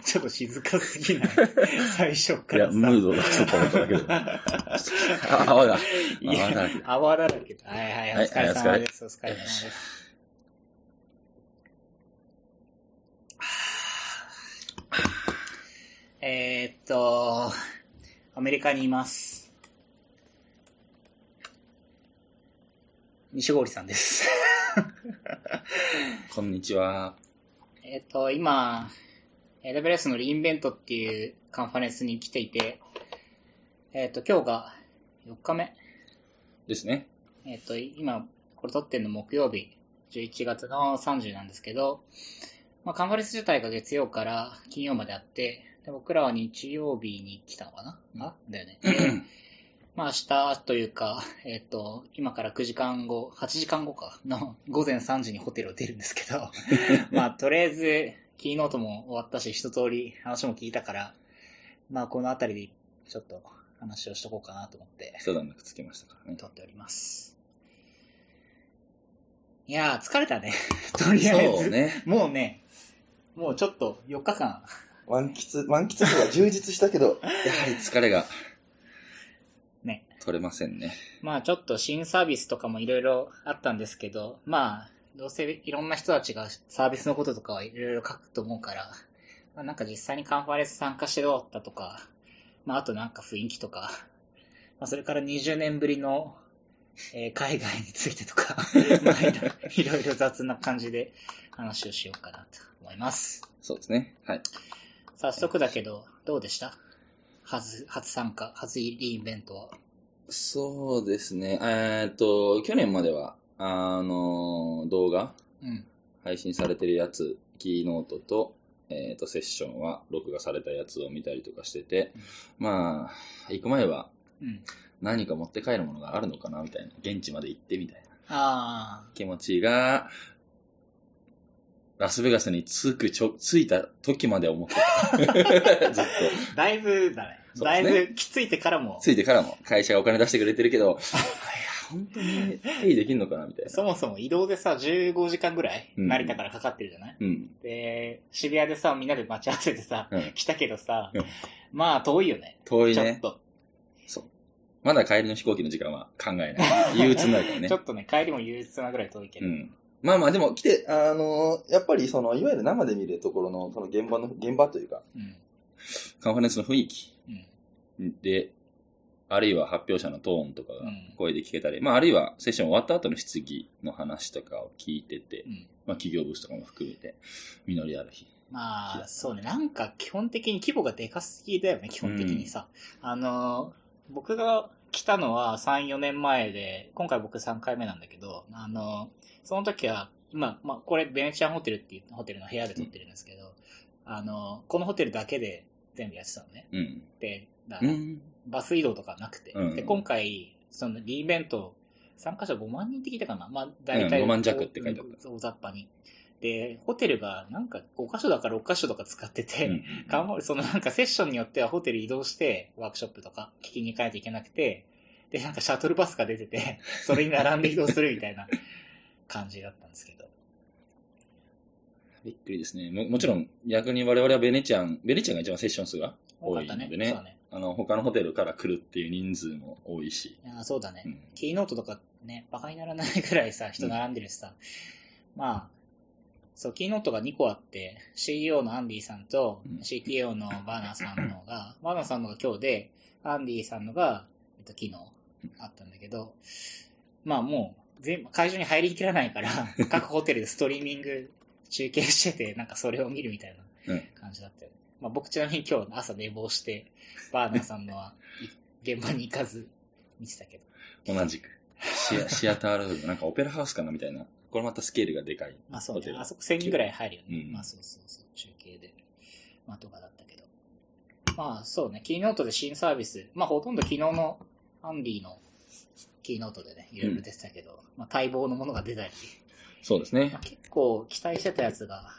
ちょっと静かすぎない？最初かいや、らさ。ムードがちょっと思っただけど。あ、泡が。いや泡だらけ泡だらけだ。はいはい、おはい疲れ様です。お疲れ様です。えーっと、アメリカにいます。西郡さんです。こんにちは。えーっと、今、AWS のリインベントっていうカンファレンスに来ていて、えーっと、今日が4日目。ですね。えっ、と、今、これ撮ってるの木曜日、11月の30なんですけど、まあ、カンファレンス自体が月曜から金曜まであって、で僕らは日曜日に来たのかな、あだよね。で まあ明日というか、えっ、と、今から9時間後、8時間後か、の午前3時にホテルを出るんですけど、まあとりあえず、キーノートも終わったし、一通り話も聞いたから、まあこのあたりでちょっと話をしとこうかなと思って、一段落つけましたからね。撮っております。いやー、疲れたね。とりあえず。ね。もうね、もうちょっと4日間。満喫、満喫とか充実したけど、やはり疲れがね。取れませんね。まあちょっと新サービスとかもいろいろあったんですけど、まあ、どうせいろんな人たちがサービスのこととかはいろいろ書くと思うから、まあなんか実際にカンファレンス参加してどうだったとか、まああとなんか雰囲気とか、まあそれから20年ぶりの、えー海外についてとか、まあいろいろ雑な感じで話をしようかなと思います。そうですね。はい。早速だけど、どうでした？初、初参加、初リインベントは。そうですね。えーっと、去年までは、あの、動画、うん。配信されてるやつ、キーノートと、えーっと、セッションは、録画されたやつを見たりとかしてて、まあ、行く前は、うん。何か持って帰るものがあるのかな、みたいな。現地まで行ってみたいなあ気持ちが、ラスベガスに着くちょ、着いた時まで思ってた。ずっと。あ、だいぶだね。だいぶきついてからも、着いてからも会社がお金出してくれてるけど、本当にペイできんのかなみたいな。そもそも移動でさ、15時間ぐらい、うん成田からかかってるじゃない、うん。で、渋谷でさ、みんなで待ち合わせてさ、うん来たけどさ、うんまあ遠いよね。遠いね。ちょっと、そう。まだ帰りの飛行機の時間は考えない。憂鬱になるからねちょ。っとね、帰りも憂鬱なぐらい遠いけど。うん。まあまあ、でも来て、あのやっぱりその、いわゆる生で見るところの、その現場の、現場というか、うん。カンファレンスの雰囲気うん。で、あるいは発表者のトーンとかがうん声で聞けたり、まああるいはセッション終わった後の質疑の話とかを聞いてて、うん。まあ企業ブースとかも含めて、実りある日。まあ、そうね。なんか基本的に規模がでかすぎだよね、基本的にさ。あの、僕が来たのは3、4年前で、今回僕3回目なんだけど、あの、その時は、今、まあ、これベネチアンホテルっていうホテルの部屋で撮ってるんですけど、あの、このホテルだけで全部やってたのね。うん。で、だからうん。バス移動とかなくて。うんで、今回、そのリイベント、参加者5万人って聞いたかなまあ、大体、うん5万弱って書いてあった大雑把に。で、ホテルがなんか5箇所だか6箇所とか使ってて、うんそのなんかセッションによってはホテル移動して、ワークショップとか聞きに行かないといけなくて、で、なんかシャトルバスが出てて、それに並んで移動するみたいな感じだったんですけど。びっくりですね。ももちろん、逆に我々はベネチアン、ベネチアンが一番セッション数が多多かったね。いのでねそうだね。あの、他のホテルから来るっていう人数も多いし。いやそうだね。うんキーノートとかね、バカにならないぐらいさ、人並んでるしさ。まあ、そう、キーノートが2個あって、CEO のアンディさんとうん CTO のバーナーさんのが、バーナーさんのが今日で、アンディさんのが、えっと、昨日あったんだけど、まあもう、全部、会場に入りきらないから、各ホテルでストリーミング中継してて、なんかそれを見るみたいなうん感じだったよね。まあ僕ちなみに今日朝寝坊して、バーナーさんのはい 現場に行かず見てたけど。同じく。シア シアタールーム、なんかオペラハウスかなみたいな。これまたスケールがでかい。まあそうね。あそこ1000人ぐらい入るよね。うんまあそうそうそう。中継で。まあとかだったけど。まあそうね。キーノートで新サービス。まあほとんど昨日のアンディのキーノートでね、いろいろ出てたけど、まあ待望のものが出たり、そうですねまあ、。結構期待してたやつが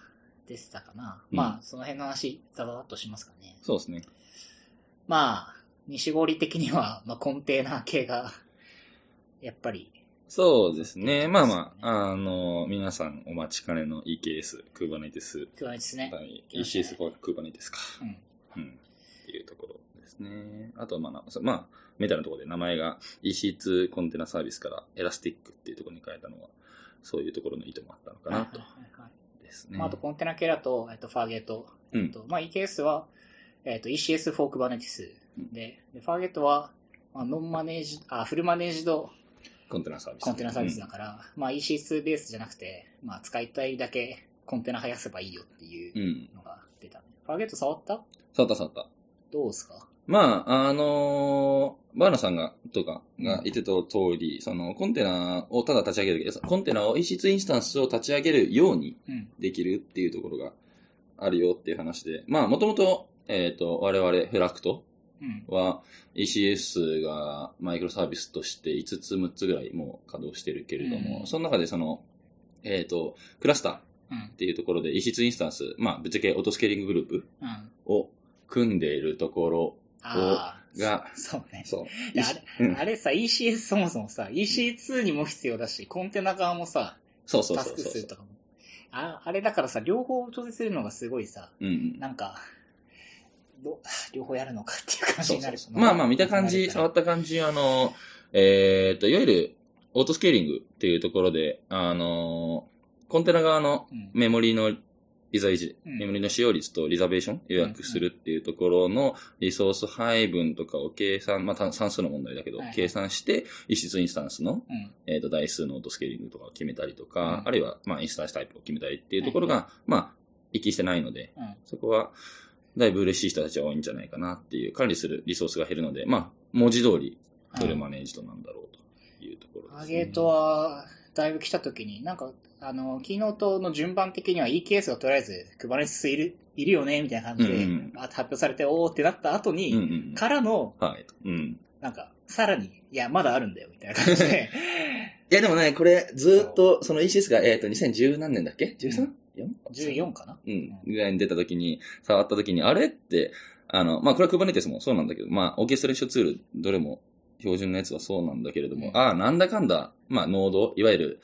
出てたかな。うんまあその辺の話、ザザザっとしますかね。そうですね。まあ、西堀的には、まあコンテーナー系が、やっぱりそうですね。まあまあ、あの、皆さんお待ちかねの EKS、Kubernetes、クワネですね。はい ECS for Kubernetes か。うん。うん。っていうところですね。あと、まあな、そまあ、メタルのところで名前が EC2 コンテナサービスからエラスティックっていうところに変えたのは、そういうところの意図もあったのかなと。はいはいはいですね。まあ、あとコンテナ系だと、えっと、ファーゲート。うんえっとまあ、EKS は、えっと、ECS フォークバネティスで、でファーゲートは、まあ、ノンマネージ、あ、フルマネージドコンテナサービス。コンテナサービスだから、まあ EC2 ベースじゃなくて、まあ使いたいだけコンテナ生やせばいいよっていううん。うん。のが出た。ファーゲート触った？触った触った。どうですか？まあ、あのーバーナさんが、とかが言ってた通り、その、コンテナをただ立ち上げるだけ、コンテナを EC2 インスタンスを立ち上げるようにうん。できるっていうところがあるよっていう話で、まあ、もともと、えっ、と、我々、フラクトうん。は ECS がマイクロサービスとして5つ、6つぐらいもう稼働してるけれども、うんその中でその、えっ、と、クラスターっうん。ていうところで EC2 インスタンス、まあ、ぶっちゃけオートスケーリンググループうん。を組んでいるところ。が、そうね。そう。あれうんあれさ、ECS そもそもさ、EC2 にも必要だし、コンテナ側もさ、そうそうタスそうそうクするとかも。ああれだからさ、両方調整するのがすごいさ、うん。なんか、ど両方やるのかっていう感じになるそう。まあまあ見た感じ、触った感じ、あの、えっ、と、いわゆるオートスケーリングっていうところで、あの、コンテナ側のうんメモリのリザ維持、うんメモリの使用率とリザベーション予約するっていうところのリソース配分とかを計算、まあた算数の問題だけど、計算して、一室インスタンスの、うん。えっ、と、台数のオートスケーリングとかを決めたりとか、うんあるいは、まあ、インスタンスタイプを決めたりっていうところが、まあ、一致してないので、うん。そこは、だいぶ嬉しい人たちは多いんじゃないかなっていう、管理するリソースが減るので、まあ、文字通り、フルマネージドなんだろうというところです、ね。アゲートは、だいぶ来た時に、なんか、あの、キーノートの順番的には EKS がとりあえず、クバネスいる、いるよね、みたいな感じで、うんうんあ発表されて、おーってなった後に、うんうん。からの、はい。うん。なんか、さらに、いや、まだあるんだよ、みたいな感じで、いや、でもね、これ、ずっと、その ECS が、えっ、と、2010何年だっけ ?13?4? 14かな？うん。ぐらいに出た時に、触った時に、あれって、あの、まあ、これは Kubernetes もそうなんだけど、まあ、オーケストレーションツール、どれも標準のやつはそうなんだけれども、うんああ、なんだかんだ、まあ、ノード、いわゆる、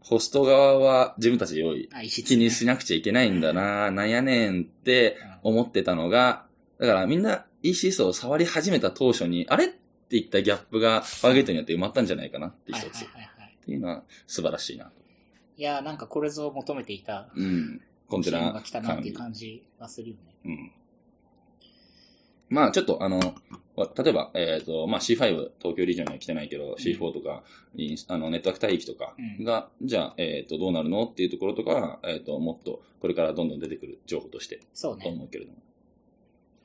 ホスト側は自分たちで用意、気にしなくちゃいけないんだな、なんやねんって思ってたのが、だからみんな ECS を触り始めた当初に、あれっていったギャップがファーゲートによって埋まったんじゃないかなってはい一つ。っ。ていうのは素晴らしいなと。いや、なんかこれぞ求めていた、うん。コンテナが来たなっていう管感じがするよね。理うん。まあちょっとあの、わ例えば、えっ、と、まあ C5、東京リージョンには来てないけど、C4 とか、あの、ネットワーク帯域とかが、じゃあ、えっ、と、どうなるのっていうところとかは、えっ、と、もっと、これからどんどん出てくる情報として、とそうね。思うけれども。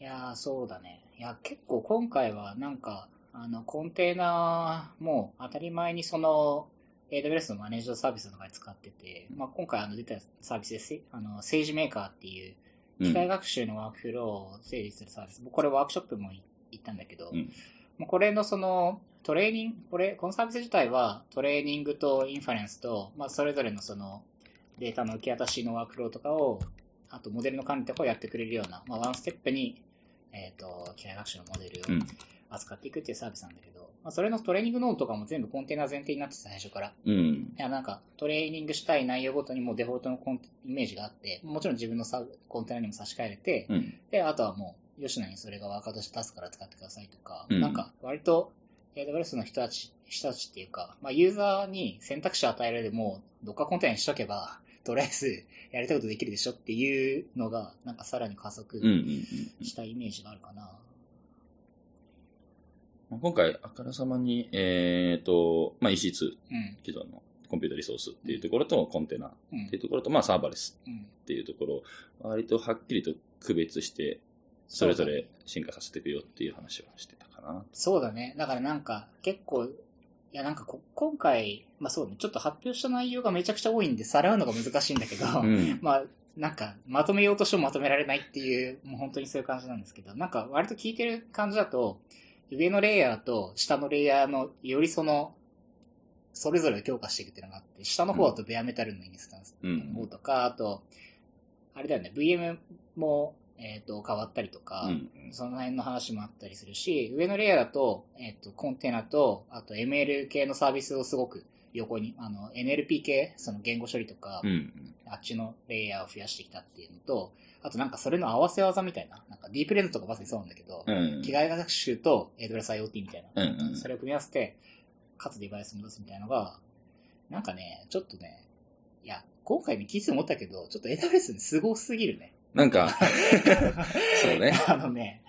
いやー、そうだね。いや、結構今回はなんか、あの、コンテナも当たり前にその、AWS のマネージドサービスの中で使ってて、まあ、今回あの出たサービスでせ、あの、政治メーカーっていう、うん機械学習のワークフローを整理するサービス。僕これワークショップも行ったんだけど、うんこれのその、トレーニング、これ、このサービス自体はトレーニングとインファレンスと、まあ、それぞれのその、データの受け渡しのワークフローとかを、あとモデルの管理とかをやってくれるような、まあ、ワンステップに、えっ、と、機械学習のモデルをうん。扱っていくっていうサービスなんだけど、まあ、それのトレーニングノードとかも全部コンテナ前提になってて最初から。うん。いや、なんか、トレーニングしたい内容ごとにもうデフォルトのコンテイメージがあって、もちろん自分のサコンテナにも差し替えれて、うん。で、あとはもう、吉野にそれがワーカーとして出すから使ってくださいとか、うんなんか、割と、AWS の人たち、人たちっていうか、まあ、ユーザーに選択肢を与えられるもう、どっかコンテナにしとけば、とりあえず、やりたいことできるでしょっていうのが、なんかさらに加速うん。うん。うんしたイメージがあるかな。まあ今回、あからさまに、えっ、と、まあ、EC2、うん。既存のコンピュータリソースっていうところと、コンテナっうんていうところと、まあ、サーバーレスうん。っていうところ、割とはっきりと区別して、それぞれ進化させていくよっていう話をしてたかな。そうだね。だからなんか、結構、いやなんかこ、今回、まあそうね、ちょっと発表した内容がめちゃくちゃ多いんで、さらうのが難しいんだけど、うん。まあ、なんか、まとめようとしてもまとめられないっていう、もう本当にそういう感じなんですけど、なんか、割と聞いてる感じだと、上のレイヤーと下のレイヤーの、よりその、それぞれを強化していくっていうのがあって、下の方だとベアメタルのインスタンスうんの方とか、あと、あれだよね、VM も、えっ、と、変わったりとか、うん。その辺の話もあったりするし、上のレイヤーだと、えっ、と、コンテナと、あと ML 系のサービスをすごく横に、あの、NLP 系、その言語処理とか、うん。あっちのレイヤーを増やしてきたっていうのと、あとなんかそれの合わせ技みたいな、なんかディープレンズとかまさにそうなんだけど、うん。機械学習と AWS IoT みたいな、うんうんそれを組み合わせて、かつデバイスを戻すみたいなのが、なんかね、ちょっとね、いや、今回見聞いて思ったけど、ちょっと AWS にすごすぎるね。なんか、そうね。あのね、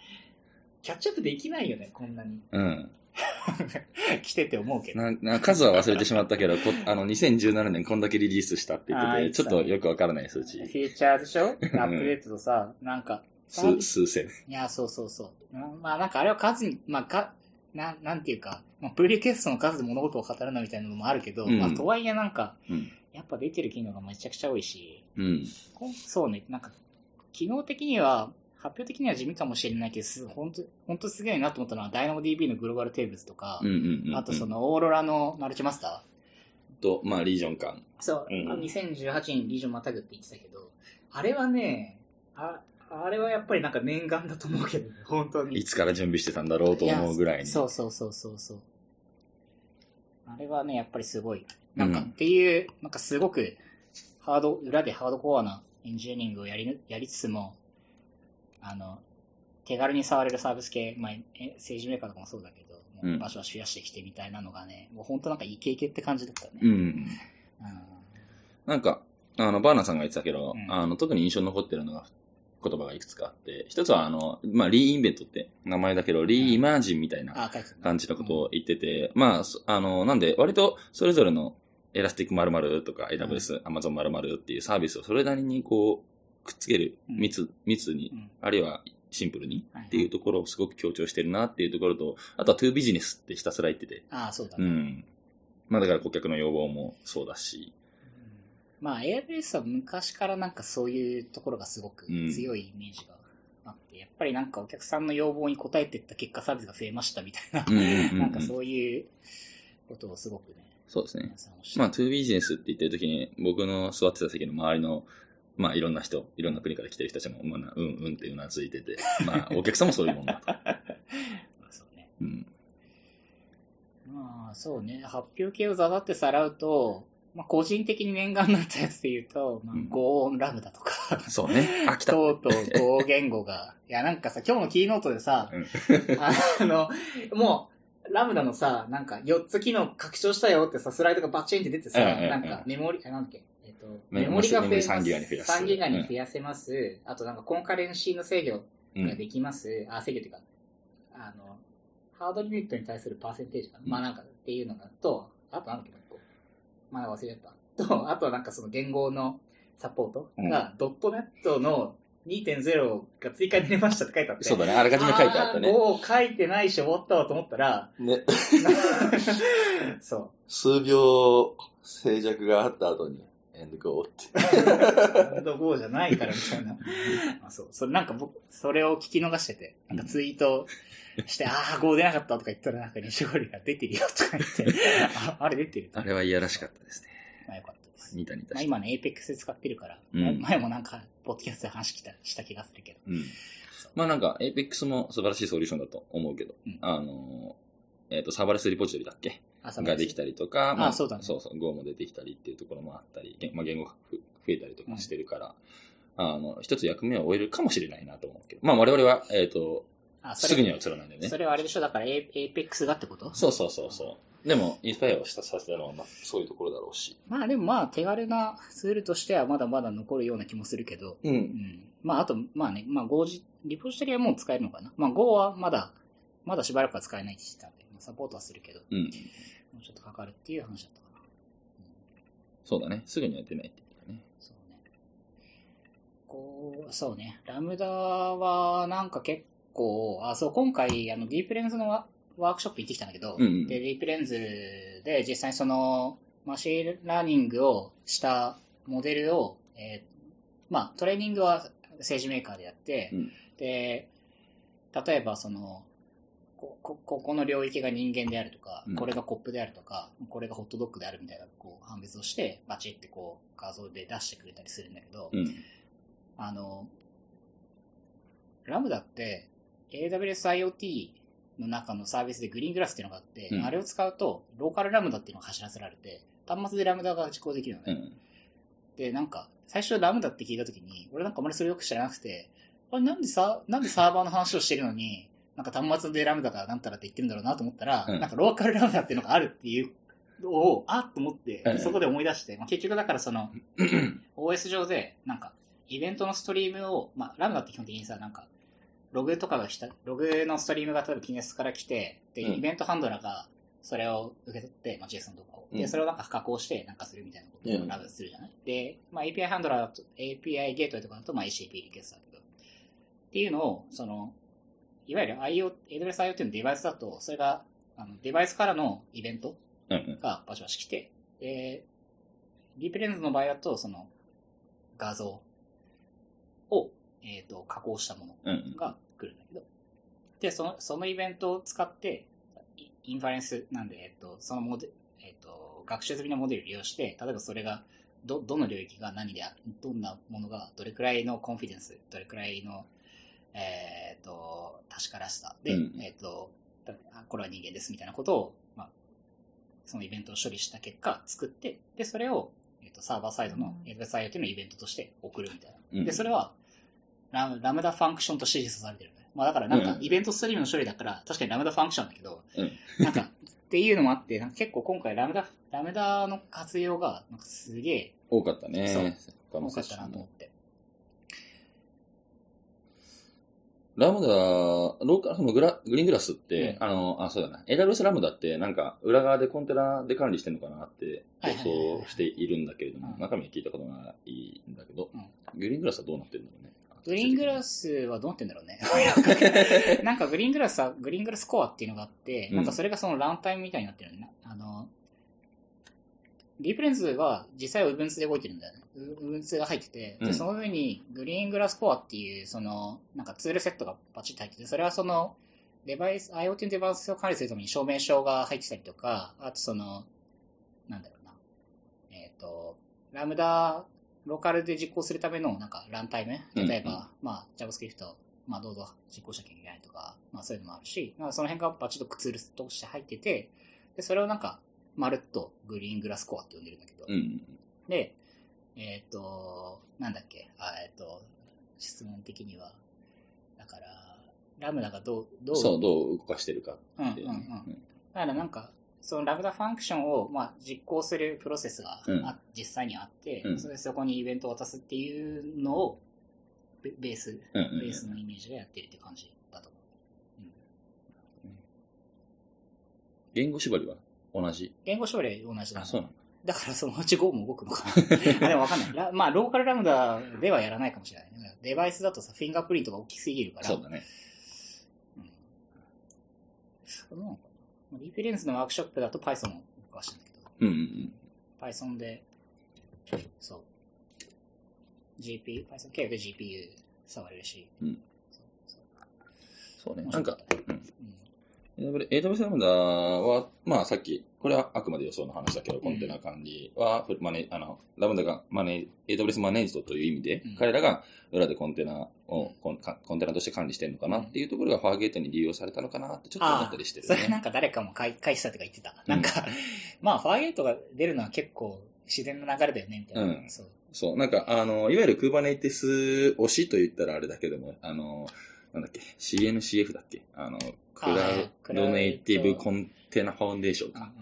キャッチアップできないよね、こんなに。うん。来てて思うけど。な な数は忘れてしまったけど、こあの、2017年こんだけリリースしたって言ってて、ちょっとよくわからない数値フ。ィーチャーでしょ？アップデートとさ、なんか、数、数千。いや、そうそうそう。なまあなんかあれは数に、まあか、ななんていうか、まあ、プリリクエストの数で物事を語るなみたいなのもあるけど、うんまあとはいえなんか、うん。やっぱ出てる機能がめちゃくちゃ多いし、うんそうね、なんか、機能的には、発表的には地味かもしれないけど、す本当本当すげえなと思ったのは、DynamoDB のグローバルテーブルズとか、うんうんうん。あとそ、のオーロラのマルチマスタと、まあ、リージョン間。ー。そう、うんあの2018年リージョンまたぐって言ってたけど、あれはね、ああれはやっぱりなんか念願だと思うけどね、本当に。いつから準備してたんだろうと思うぐらいに。そうそうそうそうそう。あれはね、やっぱりすごい。なんか、うんっていう、なんかすごく、ハード、裏でハードコアなエンジニアリングをやりぬ、やりつつも、あの、手軽に触れるサービス系、まあ、え政治メーカーとかもそうだけど、もううんバシバシ増やしてきてみたいなのがね、もう本当なんかイケイケって感じだったね。うん。うん。なんか、あの、バーナーさんが言ってたけど、うん。あの、特に印象に残ってるのが、言葉がいくつかあって、一つは、あの、まあ、リーインベントって名前だけど、リーイマージンみたいな感じのことを言ってて、まあ、そあの、なんで、割とそれぞれのエラスティック〇〇とか AWS、Amazon 〇〇っていうサービスをそれなりにこう、くっつける、うん密、密に、うんあるいはシンプルにはいっていうところをすごく強調してるなっていうところと、あとは to business ってひたすら言ってて、ああ、そうだね。うん。まあだから顧客の要望もそうだし、まあ、AWS は昔からなんかそういうところがすごく強いイメージがあって、やっぱりなんかお客さんの要望に応えていった結果サービスが増えましたみたいな、うんうんうんうん なんかそういうことをすごくね、そうですね皆。さんおっしゃまあ、る。to business って言ってる時に、僕の座ってた席の周りの、まあ、いろんな人、いろんな国から来てる人たちも、まあ、うんうんってうなずいてて、まあ、お客さんもそういうもんだと。まあそうね。うん。まあ、そうね。発表系をざざってさらうと、まあ、個人的に念願になったやつで言うと、まあうん、ゴーンラムダとか、そうね。あ、来た。とうとう語言語が、いや、なんかさ、今日のキーノートでさ、うんあの、もう、ラムダのさ、なんか4つ機能拡張したよってさ、スライドがバッチンって出てさ、うんうんうんなんかメモリ、あ、なんだっけ、えっと、メメモリが増えます。メモリ3ギガに増やす3ギガに増やせます。あとなんかコンカレンシーの制御うんができます。あ、制御っていうか、あの、ハードリミットに対するパーセンテージかな。うんまあなんかっていうのがと、あとなんだっけ、まだ忘れちゃった。と、あとはなんかその言語のサポートが、ドットネットの2.0が追加になりましたって書いてあって。そうだね。あらかじめ書いてあったね。5書いてないし終わったわと思ったら、ね、そ数秒静寂があった後に、エンドゴーって。う。ハンド5じゃないからみたいな。あそう。それなんか僕、それを聞き逃してて、なんかツイートして、ああ、5出なかったとか言ったら、なんか西堀が出てるよとか言って、ああれ出てるあれはいやらしかったですね。まあよかったです。ニタニタ。まあ今ね、Apex で使ってるから、うん前もなんか、ポッドキャストで話したした気がするけど。うん。まあなんか、Apex も素晴らしいソリューションだと思うけど、うんあの、えっ、と、サーバレスリポジトリだっけ？ができたり。りとか、あそうだねそうそう、Go も出てきたりっていうところもあったり、言まあ、言語がふ増えたりとかしてるから、あの、一つ役目を終えるかもしれないなと思うけど、まあ我々は、えっ、と、あ、それすぐには映らないんだよねそ。れはあれでしょ？だから、A- Apex がってこと？そうそうそうそう。でも、インスパイアをしたさせたのは、まあ、そういうところだろうし。まあでもまあ手軽なツールとしてはまだまだ残るような気もするけど、う。うんん。まああと、まあね、まあ Go じ、リポジトリはもう使えるのかな？まあ Go はまだ、まだしばらくは使えないって言ってたんで、まあサポートはするけど、うん。もうちょっとかかるっていう話だったかな。そうだね。すぐには出ないって言ったね。そうね。こう、そうね。ラムダはなんか結構、あ、そう、今回、あの、 DeepLens のワワークショップ行ってきたんだけど、うんうんで、 DeepLens で実際にその、マシンラーニングをしたモデルを、えーまあ、トレーニングは SageMaker でやって、うんで、例えばその、ここここの領域が人間であるとか、うんこれがコップであるとか、これがホットドッグであるみたいなこう判別をして、バチってこう画像で出してくれたりするんだけど、うん。あの、ラムダって AWS IoT の中のサービスでグリーングラスっていうのがあって、うんあれを使うとローカルラムダっていうのが走らせられて、端末でラムダが実行できるのね。うん。で、なんか、最初ラムダって聞いたときに、俺なんかあまりそれよく知らなくて、あれなんでさ、なんでサーバーの話をしてるのに、なんか端末でラムダがなんたらって言ってるんだろうなと思ったら、うん。なんかローカルラムダっていうのがあるっていうのを、あっと思ってう、んそこで思い出して、まあ、結局だからその、OS 上で、なんか、イベントのストリームを、まあ、ラムダって基本的にさ、なんか、ログとかがした、ログのストリームが例えば PNS から来て、で、うん。イベントハンドラーがそれを受け取って、まあ、JSON とかを。で、うん。それをなんか加工してなんかするみたいなことをうん。ラムダするじゃない、で、まあ、API ハンドラーだと、API ゲートウェイとかだと、まあ、ACP リクエストだけど、っていうのを、その、いわゆる IO、AWS IoT のデバイスだと、それが、あの、デバイスからのイベント。がバシバシ来て、で、リープレンズの場合だと、その、画像を、えっ、と、加工したもの。が来るんだけど、で、その、そのイベントを使って、イインファレンスなんで、えっ、と、そのモデル、えっ、と、学習済みのモデルを利用して、例えばそれが、ど、どの領域が何であ、どんなものが、どれくらいのコンフィデンス、どれくらいの、えっ、と、確からしさ。で、うん。えっ、と、あこれは人間ですみたいなことを、まあ、そのイベントを処理した結果作って、で、それを、えっ、と、サーバーサイドの AWS IoT のイベントとして送るみたいな。うん。で、それはラム、ラムダファンクションとして実装されてる。ね。まあだからなんかう、ん。イベントストリームの処理だから、確かにラムダファンクションだけど、うん。なんか、っていうのもあって、なんか結構今回ラムダ、ラムダの活用が、なんかすげえ多かったね。そう。多かったなと思って。ラムダ、ローカル、そのグラグリーングラスって、うんあの、あ、そうだな。AWS ラムダって、なんか、裏側でコンテナで管理してるのかなって予想しているんだけれども、うん中身は聞いたことないんだけど、うんグリーングラスはどうなってるんだろうね。グリーングラスはどうなってんだろうね。なんかグリーングラスは、グリーングラスコアっていうのがあって、うんなんかそれがそのランタイムみたいになってるんだね。あの、リープレンズは実際は Ubuntu で動いてるんだよね。Ubuntu が入ってて、うんでその上にグリーングラスコアっていう、その、なんかツールセットがバチッと入ってて、それはその、デバイス、IoT のデバイスを管理するために証明書が入ってたりとか、あとその、なんだろうな。えっ、と、ラムダ、ローカルで実行するための、なんか、ランタイム？例えば、うんうんまあ、JavaScript、まあ、どうぞ実行しなきゃいけないとか、まあ、そういうのもあるし、まあ、その辺がバチッとツールとして入ってて、で、それをなんか、まるっとグリーングラスコアって呼んでるんだけど、うん。で、えっ、と、なんだっけ、あえっ、と、質問的には、だから、ラムダがどう、どう、そう、どう動かしてるかって。いううんうんうん。だからなんか、そのラムダファンクションを、まあ、実行するプロセスがあ、うん。実際にあって、うん。それでそこにイベントを渡すっていうのを、ベベース、うんうんうん。ベースのイメージでやってるって感じだと思う。うん、言語縛りは？同じ。言語処理は同じだあ、そうなんだ。だからそのうち Go も動くのかな あでもわかんない。ラまあ、ローカルラムダではやらないかもしれないね。デバイスだとさ、フィンガープリントが大きすぎるから。そうだね。うん。なのかなリフェレンスのワークショップだと Python を動かしたんだけど、うんうんうん。Python で、そう。GPU、Python 経由で GPU 触れるし。うんそうそうそうね。面なんかうん。うん AWS ラムダは、まあさっき、これはあくまで予想の話だけど、コンテナ管理は、マネあの、ラムダがマネ AWS マネージドという意味で、うん彼らが裏でコンテナをコンかコンテナとして管理してるのかなっていうところがファーゲートに利用されたのかなってちょっと思ったりしてるね。それなんか誰かも返返したとか言ってた。なんか、まあ、ファーゲートが出るのは結構自然な流れだよね、みたいな。うんそう。そう、なんか、あの、いわゆる Kubernetes 推しと言ったらあれだけども、あの、なんだっけ、CNCF だっけ？あの、クラはいウドネイティブコンテナファウンデーションうんか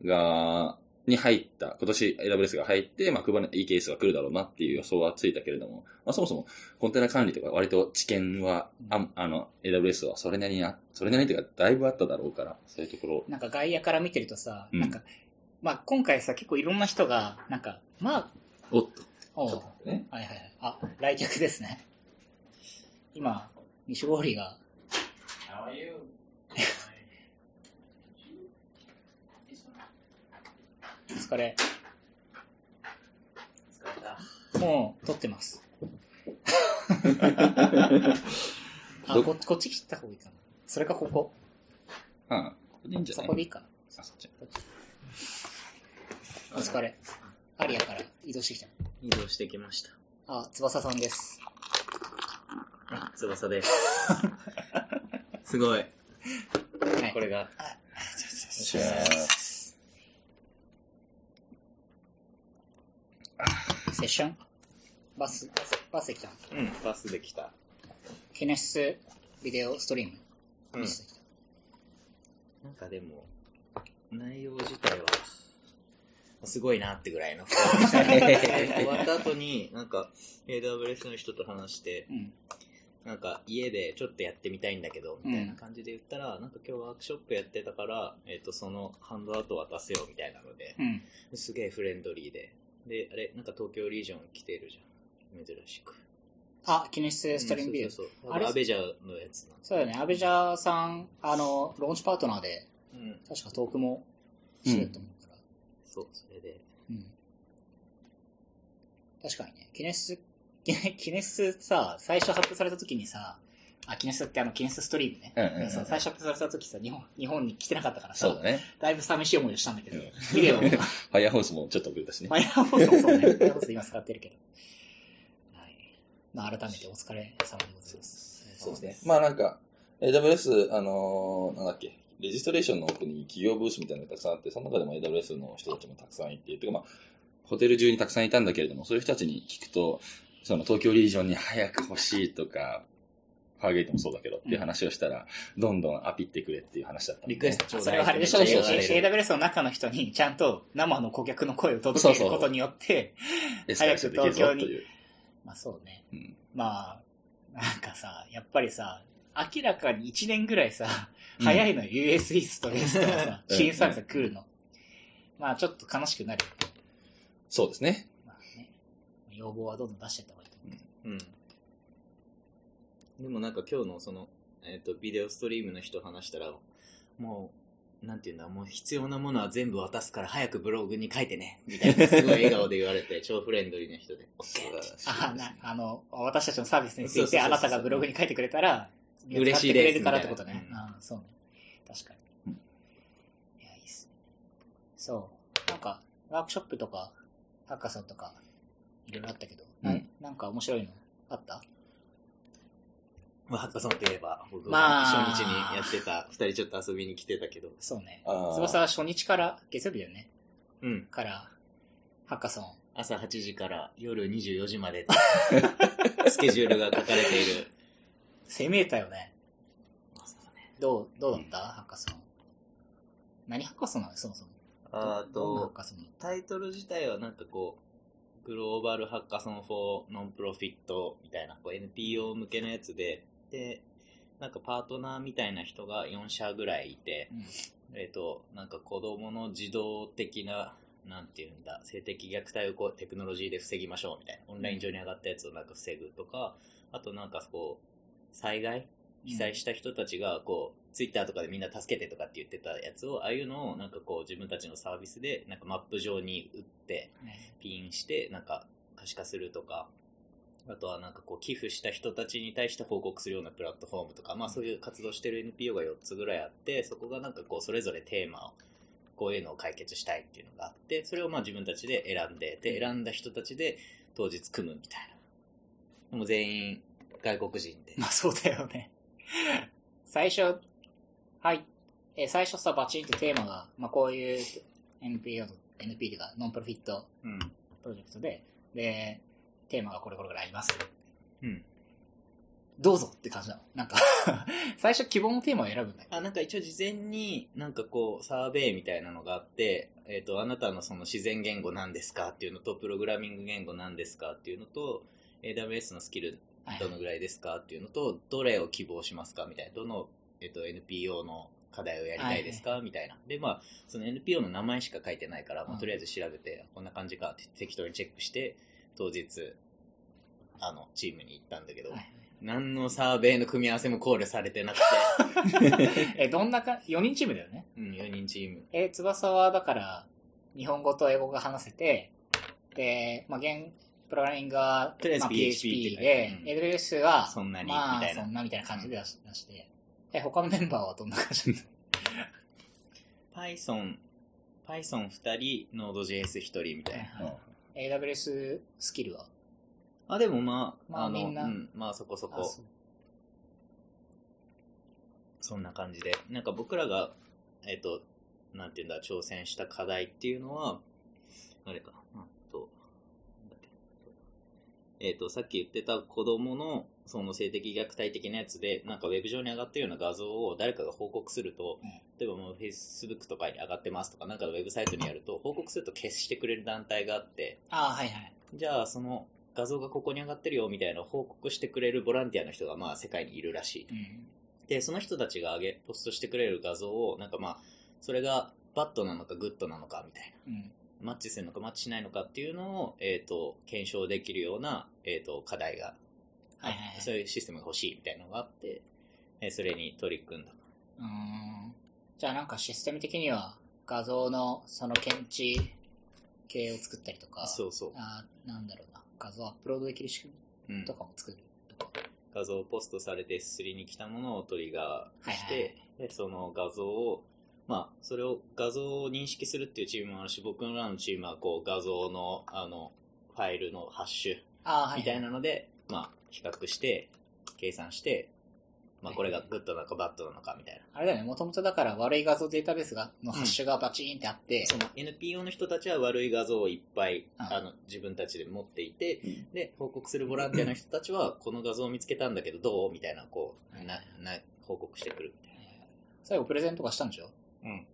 うん。が、に入った、今年 AWS が入って、まあ、Kubernetes、EKS が来るだろうなっていう予想はついたけれども、まあ、そもそもコンテナ管理とか割と知見は、ああの、AWS はそれなりにあ、それなりにというか、だいぶあっただろうから、そういうところ、なんか外野から見てるとさ、うん。なんか、まあ今回さ、結構いろんな人が、なんか、まあ、おっと、お。はいはいはい。あ、来客ですね。今、西郡が、お疲れ。もう、撮ってます。あ、どここっち切った方がいいかな。それかここ。ああ、いいんじゃない？そこでいいかな。あ、そっち。お疲れ。アリアから移動してきた。移動してきました。あ、翼さんです。あ、翼です。すごい。はい。これが、あ、じゃあセッションバス、バスバスで来たのうん、バスで来た。ケネスビデオストリームうん見せてきた。なんかでも、内容自体は、すごいなってぐらいの。終わった後に、なんか、AWS の人と話して、うん。なんか家でちょっとやってみたいんだけど、みたいな感じで言ったら、なんか今日ワークショップやってたから、えっ、と、そのハンドアウト渡せよみたいなので、うん。すげえフレンドリーで。で、あれ、なんか東京リージョン来てるじゃん。珍しく。あ、ケネスストリームビデオ。うんそうそうそう。あれ？アベジャーのやつなんそうだよね。アベジャーさん、あの、ローンチパートナーで、うん。確かトークもしてると思うから。そう、それで。うん。確かにね。キネス、キネスさ、最初発表された時にさ、あ、キネスってあの、キネスストリームね。うんうんうんそう最初発表された時さ、日本、日本に来てなかったからさ、そうだね。だいぶ寂しい思いをしたんだけど、うんビデオが、ファイアホースもちょっと遅れたしねフ。ァイアーホースもそうね。ファイアーホース今使ってるけど。はい。まあ、改めてお疲れ様でございます。そうですね。まあなんか、AWS、あのーなんだっけ、レジストレーションの奥に企業ブースみたいなのがたくさんあって、その中でも AWS の人たちもたくさんいて、てかまあ、ホテル中にたくさんいたんだけれども、そういう人たちに聞くと、その東京リージョンに早く欲しいとか、ファーゲートもそうだけどっていう話をしたら、どんどんアピってくれっていう話だったんでリクエストちょうそだいれはあれでしょ AWS の中の人にちゃんと生の顧客の声を届けることによって、エスカレーションできるぞという。まあそうね。うんまあ、なんかさ、やっぱりさ、明らかに1年ぐらいさ、うん早いのよ US イーストレースとかさ、うん新サービスが来るの。まあちょっと悲しくなる。そうですね。要望はどんどん出していった方がいいと思うけど。うん。でもなんか今日のその、えっ、と、ビデオストリームの人話したら、もう、なんていうんだ、もう必要なものは全部渡すから早くブログに書いてね、みたいな、すごい笑顔で言われて、超フレンドリーな人で。あな、あの、私たちのサービスについてあなたがブログに書いてくれたら、嬉しいです使ってくれるからってことねみ。たいなあそうね。確かうんに。いや、いいっすね。そう。なんか、ワークショップとか、ハッカソンとか、いろいろあったけど、なうんなんか面白いのあった？まあ、ハッカソンといえば、僕まあが初日にやってた、二人ちょっと遊びに来てたけど、そうね。翼は初日から、月曜日だよね。うん。から、ハッカソン。朝8時から夜24時まで、スケジュールが書かれている。攻めたよね。どう、どうだった、ハッカソン。何ハッカソンなの？そもそも。あどんなハッと、カソンタイトル自体はなんかこう、グローバルハッカソンフォーノンプロフィットみたいなこう NPO 向けのやつで、で、なんかパートナーみたいな人が4社ぐらいいて、うん。えっ、と、なんか子供の自動的な、なんていうんだ、性的虐待をこうテクノロジーで防ぎましょうみたいな、オンライン上に上がったやつをなんか防ぐとか、あとなんかこう、災害被災した人たちがこう、ツイッターとかでみんな助けてとかって言ってたやつを、ああいうのをなんかこう自分たちのサービスでなんかマップ上に打って、ねピンしてなんか可視化するとか、あとはなんかこう寄付した人たちに対して報告するようなプラットフォームとか、まあそういう活動してる NPO が4つぐらいあって、そこがなんかこうそれぞれテーマを、こういうのを解決したいっていうのがあって、それをまあ自分たちで選んで、で、選んだ人たちで当日組むみたいな。もう全員外国人で。まあそうだよね。最初、はい。えー最初さ、バチンとテーマが、まあこういう NPO の、NP がノンプロフィットうん。プロジェクトで、で、テーマがこれこれぐらいあります。うん。どうぞって感じなの。なんか、最初希望のテーマを選ぶんだよ。あ、なんか一応事前になんかこうサーベイみたいなのがあって、えっ、と、あなたのその自然言語なんですかっていうのと、プログラミング言語なんですかっていうのと、AWS のスキルはいどのぐらいですかっていうのと、どれを希望しますかみたいな。どの、えっ、と、NPO の課題をやりたいですか、みたいな。で、まあ、その NPO の名前しか書いてないから、まあ、うんとりあえず調べて、こんな感じかって適当にチェックして、当日、あの、チームに行ったんだけど、はい何のサーベイの組み合わせも考慮されてなくて、え、どんなか、4人チームだよね。うん、4人チーム。え、翼はだから、日本語と英語が話せて、で、まあ、現、プログラミングが、とりあえずまあ PHP で、って AWS は、そんなにまあ、そんなみたいな感じで出して、え、他のメンバーはどんな感じ？Python、Python2 人、Node.js1 人みたいな。AWS スキルは？あ、でもまあ、の、まあみんな。うん、まあそこそこ、あそう。そんな感じで。なんか僕らが、えっ、と、なんていうんだ、挑戦した課題っていうのは、あれか、なんだっけえっ、と、さっき言ってた子供の、その性的虐待的なやつで、なんかウェブ上に上がってるような画像を誰かが報告すると、うん例えばもう Facebook とかに上がってますとか、なんかのウェブサイトにやると、報告すると消してくれる団体があって、ああ、はいはい。じゃあその画像がここに上がってるよみたいなのを報告してくれるボランティアの人がまあ世界にいるらしい。うん。で、その人たちが上げ、ポストしてくれる画像を、なんかまあ、それがバッドなのかグッドなのかみたいな。うん。マッチするのかマッチしないのかっていうのを、えっ、と、検証できるような、えっ、と、課題が、はいはいはいそういうシステムが欲しいみたいなのがあって、えーそれに取り組んだ。うーん。じゃあなんかシステム的には画像のその検知系を作ったりとか、そうそう。あーなんだろうな、画像アップロードできる仕組うんみとかも作ると？か。画像ポストされて S3 に来たものをトリガーして、はいはいでその画像を、まあ、それを画像を認識するっていうチームもあるし、僕らのチームはこう画像のあのファイルのハッシュみたいなので、まあ、比較して、計算して、まあ、これがグッドなのかバッドなのかみたいな。あれだよね、もともとだから悪い画像データベースがのハッシュがバチーンってあって、その NPO の人たちは悪い画像をいっぱい、うん。あの自分たちで持っていて、うん。で、報告するボランティアの人たちは、この画像を見つけたんだけどどうみたいな、こう、な、な、報告してくるみたい最後プレゼントとかしたんでしょ？な。うん。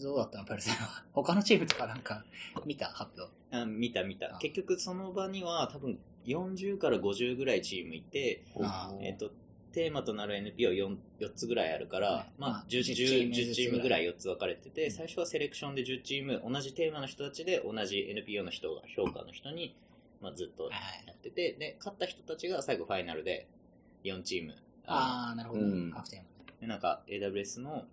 どうだったのプレゼンは？他のチームとかなんか見た発表？あ見た見たあ。結局その場には多分40から50ぐらいチームいて、あえっ、と、テーマとなる NPO4 4つぐらいあるから、はいまあまあ10、10 10 10チームチームぐらい4つ分かれてて、うん最初はセレクションで10チーム、同じテーマの人たちで同じ NPO の人が、評価の人に、まあ、ずっとやってて、で、勝った人たちが最後ファイナルで4チーム。あああ、なるほど。うん確定のでなんか AWS の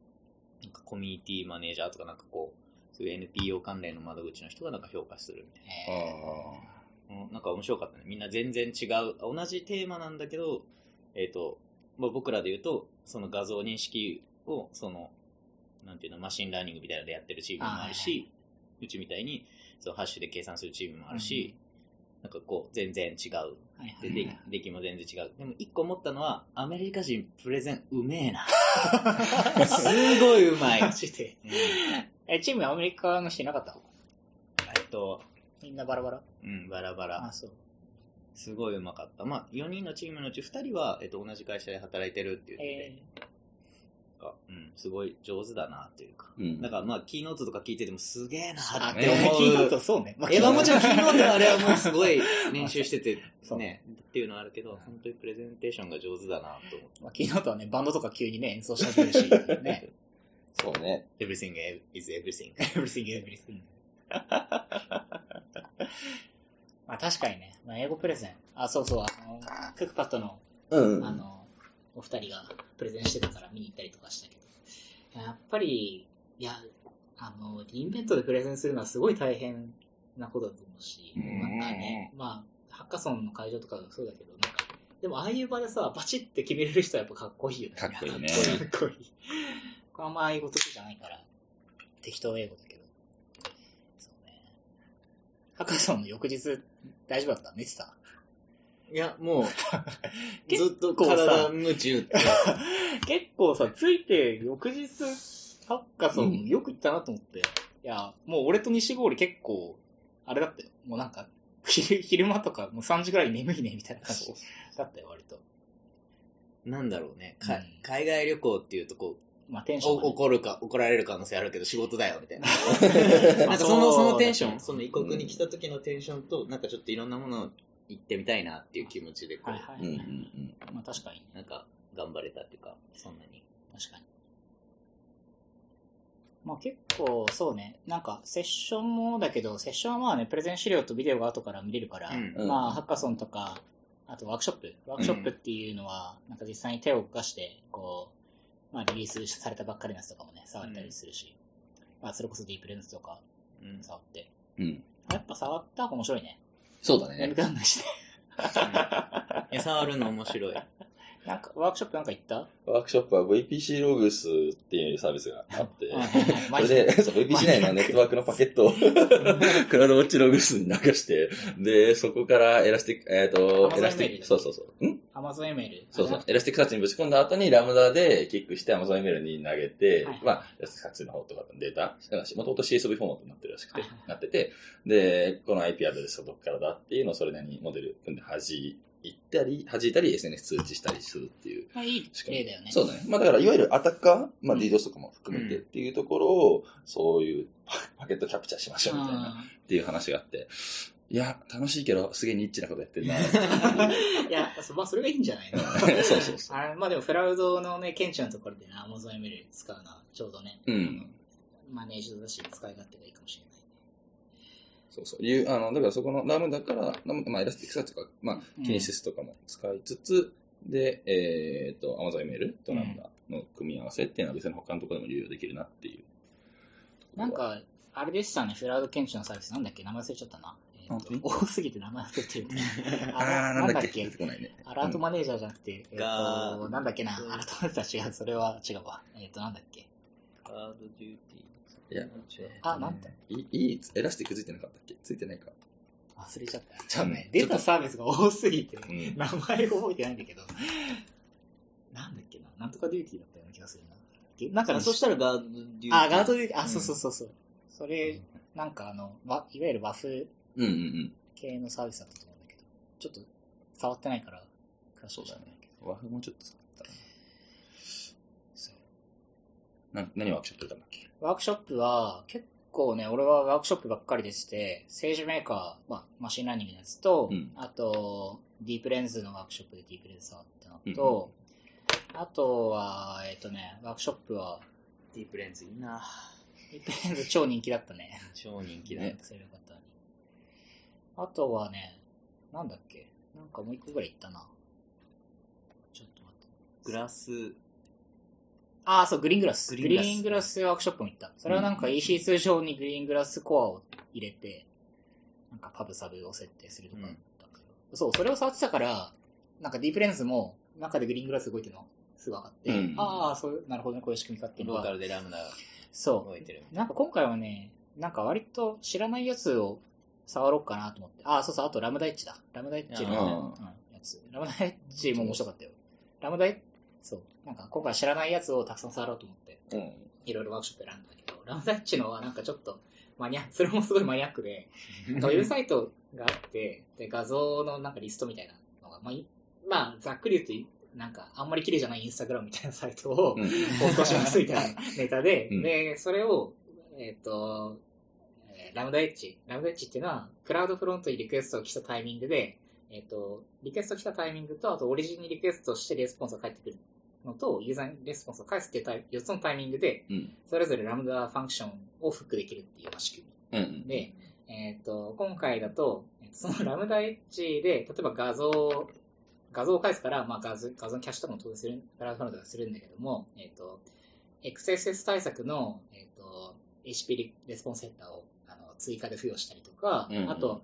なんかコミュニティマネージャーとかなんかこう、そういう NPO 関連の窓口の人がなんか評価するみたいな。えうんなんか面白かったね。みんな全然違う、同じテーマなんだけど、えっ、と、まあ、僕らで言うと、その画像認識を、その、なんていうの、マシンラーニングみたいなのでやってるチームもあるし、うちみたいに、そのハッシュで計算するチームもあるし、なんかこう、全然違う。ーはいはで、いで出来も全然違う。でも一個思ったのは、アメリカ人プレゼンうめえな。すごいうまい。マジで。うんえ、チームアメリカの人いなかった？えっと、みんなバラバラ？うん、バラバラあ、。そう。すごいうまかった。まあ、4人のチームのうち2人は、えっと、同じ会社で働いてるって言ってて、かうん、すごい上手だなっていうか。うんだからまあ、キーノートとか聞いててもすげえなー、あ、っでて思もキーノートう。そうね。まあえ、まあもちろんキーノートはあれはもうすごい練習しててね、っていうのはあるけど、本当にプレゼンテーションが上手だなと思って。まあ、キーノートはね、バンドとか急にね、演奏し始めるし、ね。そうね。everything is everything. everything, everything. まあ確かにね、まあ、英語プレゼン。あ、そうそう、あの、クックパッドの、うん。あの、お二人がプレゼンしてたから見に行ったりとかしたけど、やっぱり、いや、あの、リインベントでプレゼンするのはすごい大変なことだと思うし、うんなんかね、まあ、ハッカソンの会場とかがそうだけど、なんか、でもああいう場でさ、バチって決めれる人はやっぱかっこいいよね。かっこいいねかっこいい。これあんま英語得意じゃないから、適当英語だけど。そうね。ハッカソンの翌日、大丈夫だった？寝てたいや、もう、結ずっと体夢中って。結構さ、ついて翌日、ハッカソうんンよく行ったなと思って。いや、もう俺と西郡結構、あれだったよ。もうなんか、昼 昼間とかもう3時ぐらいに眠いねみたいな感じだったよ、割と。なんだろうね、かうん海外旅行っていうとこまあテンう、ションがね、お怒るか、怒られる可能性あるけど仕事だよ、みたいな。まあなんかその、そのテンション、その異国に来た時のテンションと、なんかちょっといろんなものを行ってみたいなっていう気持ちで、こうはいはい、うんうんはいうん。まあ確かに、なんか頑張れたっていうか、そんなに。確かに。まあ結構、そうね。なんか、セッションもだけど、セッションはまあね、プレゼン資料とビデオが後から見れるから、うんうんまあ、ハッカソンとか、あとワークショップ。ワークショップっていうのは、なんか実際に手を動かして、こう、まあリリースされたばっかりのやつとかもね、触ったりするし、まあそれこそディープレンズとかうん。触って。うん。やっぱ触った方が面白いね。そうだね。眠くなんないしね。いや、触るの面白い。なんか、ワークショップなんか行った？ワークショップは VPC Logs っていうサービスがあって、はいそれで、VPC 内のネットワークのパケットを CloudWatch Logs に流して、で、そこから Elastic、えっ、と、Amazon Elastic、そうそうそう。ん？Amazon ML。そうそう。 Elasticsearch にぶち込んだ後に Lambda でキックして Amazon ML に投げて、はいまあ、 Elasticsearch の方とかのデータ、もともと CSV フォーマットになってるらしくてなってて、で、この IP アドレスはどこからだっていうのをそれなりにモデル組んで弾いたり、弾いたり SNS 通知したりするっていう。まあ、いい例だよね。そうだね。まあだから、いわゆるアタッカー、まあうん DDoS とかも含めてっていうところを、そういうパケットキャプチャーしましょうみたいなあっていう話があって、いや、楽しいけど、すげえニッチなことやってるな。ー いや、まあ、それがいいんじゃないの？そうそうそう。あまあでも、クラウドのね、顕著なところでね、Amazon ML 使うのは、ちょうどね、うん。マネージドだし、使い勝手がいいかもしれない。そうそう。いう、あの、だからそこのラムダから、ラムまあ、エラスティックサーチとか、まあうん、キネシスとかも使いつつ、で、えっ、と、Amazon ML とラムダの組み合わせっていうのは別に他のところでも利用できるなっていう。なん、か、あれでしたね、クラウド顕著なサービスなんだっけ？名前忘れちゃったな。多すぎて名前忘れてる。あー、なんだっけ？ね。アラートマネージャーじゃなくて、えっ、がと、なんだっけな、アラートマネージャー違う、それは違うわ。えっ、と、なんだっけ？カードデューティー。いや、あ、なんだいい、いい、エラスティックついてなかったっけ？ついてないか。忘れちゃった。ちょっとねう、ん出たサービスが多すぎて、うん。名前覚えてないんだけど、なんだっけな、なんとかデューティーだったような気がするな。なんかね、そしたらガードデューティー。あ、ガードデューティー、あ、うんそうそうそうそう。それ、なんかあの、わいわゆるバフうんうんうん。系のサービスだったと思うんだけど、ちょっと触ってないから、詳しくそうだね知らないけど。もうちょっと触ったな。何ワークショップやったんだっけ？ワークショップは、結構ね、俺はワークショップばっかりでして、 SageMaker、まあ、マシンラーニングのやつと、うんあと、 DeepLens のワークショップで DeepLens 触ったのと、あとは、えっ、とね、ワークショップは、 DeepLens いいな DeepLens 超人気だったね。超人気だねそれよかったのに。あとはね、なんだっけ？なんかもう一個ぐらい行ったな。ちょっと待って。グラス、ああ、そう、グリーングラス。グリーングラスワークショップも行った。それはなんか EC2 上にグリーングラスコアを入れて、なんかパブサブを設定するとかだったけど、そう、それを触ってたから、なんかディープレンズも中でグリーングラス動いてるの？すぐ分かって、うんああ、そうなるほどね、こういう仕組みかっていうのローカは、ルでラムダそ動いてる。う。なんか今回はね、なんか割と知らないやつを触ろうかなと思って。ああ、そうそう、あとラムダエッジだ。ラムダエッジの、あうん、やつ。ラムダエッジも面白かったよ。ラムダエッそう。なんか今回知らないやつをたくさん触ろうと思って。うん。いろいろワークショップ選んだけど、ラムダッチのはなんかちょっとマニアック、それもすごいマニアックで、ウェブサイトがあって、で、画像のなんかリストみたいなのが、まあ、いまあ、ざっくり言うと、なんかあんまり綺麗じゃないインスタグラムみたいなサイトをうん。ポストしますみたいなネタで、うんで、それを、えっ、ー Lambda@Edge。Lambda@Edge っていうのは、 CloudFront にリクエストが来たタイミングで、えっ、と、リクエスト来たタイミングと、あとオリジンにリクエストしてレスポンスが返ってくるのと、ユーザーにレスポンスを返すっていうタイ4つのタイミングで、うん。それぞれ Lambda ファンクションをフックできるっていう仕組み。うん。で、えっ、と、今回だと、その Lambda@Edge で、例えば画像、画像を返すから、まあ画像、画像のキャッシュとかも当然する、クラウドファンドがするんだけども、えっ、と、XSS 対策の、えっ、と、HP リレスポンスヘッダーをあの追加で付与したりとか、うんうんあと、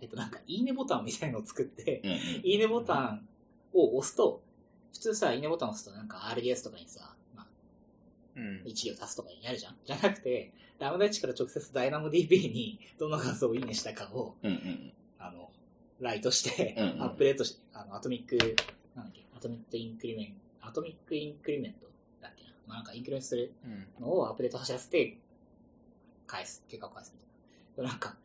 えっ、と、なんか、いいねボタンみたいのを作って、うん。いいねボタンを押すと、普通さ、いいねボタンを押すとなんか RDS とかにさ、まあ、うん。一行足すとかにやるじゃん じゃなくて、ラムダエッジから直接ダイナモ DB にどの画像をいいねしたかを、うん。うん。あの、ライトして、うんうんアップデートし、あの、アトミック、なんだっけ、アトミックインクリメント、アトミックインクリメントだっけな。まあ、なんかインクリメントするうん。のをアップデート走らせて、返す、結果を返すみたいな。なんか、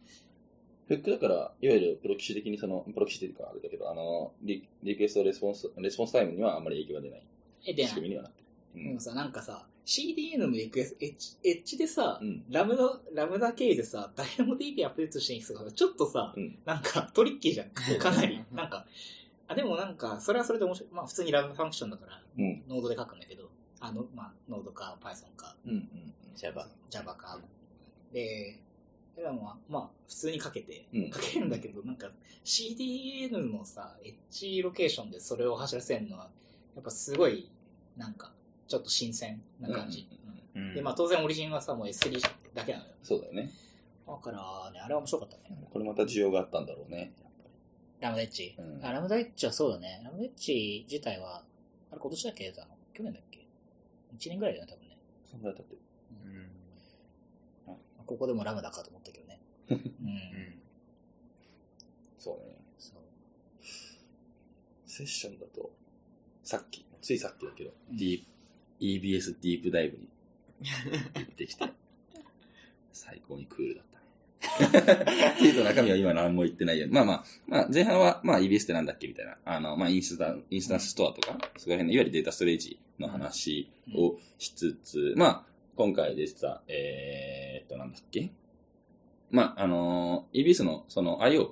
フックだから、いわゆるプロキシ的にその、プロキシっていうかあれだけど、あの、リリクエストレスポンス、レスポンスタイムにはあんまり影響が出ないえ、で仕組みにはなってる。でもさ、なんかさ、CDN のリクエスト、エッジ、エッジでさ、うん。ラムダ、ラムダ経由でさ、ダイナモ DB アップデートしていくとか、ちょっとさ、うん。なんかトリッキーじゃん。かなり。なんか、あ、でもなんか、それはそれで面白い。まあ普通にラムダファンクションだから、うん。ノードで書くんだけど、あの、まあ、ノードか Python かうん。うん。Java。Java か。で、でもまあ、まあ、普通に書けて、うん書けるんだけど、なんか CDN のさ、エッジロケーションでそれを走らせるのは、やっぱすごい、なんか、ちょっと新鮮な感じ。うんうんで、まあ当然オリジンはさ、もう S3 だけなのよ。そうだよね。だからね、あれは面白かったね。これまた需要があったんだろうね。やっぱラムダエッジ。うんあラムダエッジはそうだね。ラムダエッジ自体は、あれ今年だっけ出たの？去年だっけ ?1 年ぐらいだよね、多分ね。そんぐらい経ってる。うん。ここでもラムダかと。うん。そうね。そう。セッションだと、さっき、ついさっきだけど、うん D、EBS ディープダイブに行ってきて、最高にクールだったね。っていうと中身は今何も言ってないよ。まあまあ、まあ前半は、まあ EBS ってなんだっけみたいな。あの、まあインスタ、インスタンスストアとか、そこら辺のいわゆるデータストレージの話をしつつ、まあ、今回でした、えーっと、なんだっけ？まあ、あの、EBS のその IO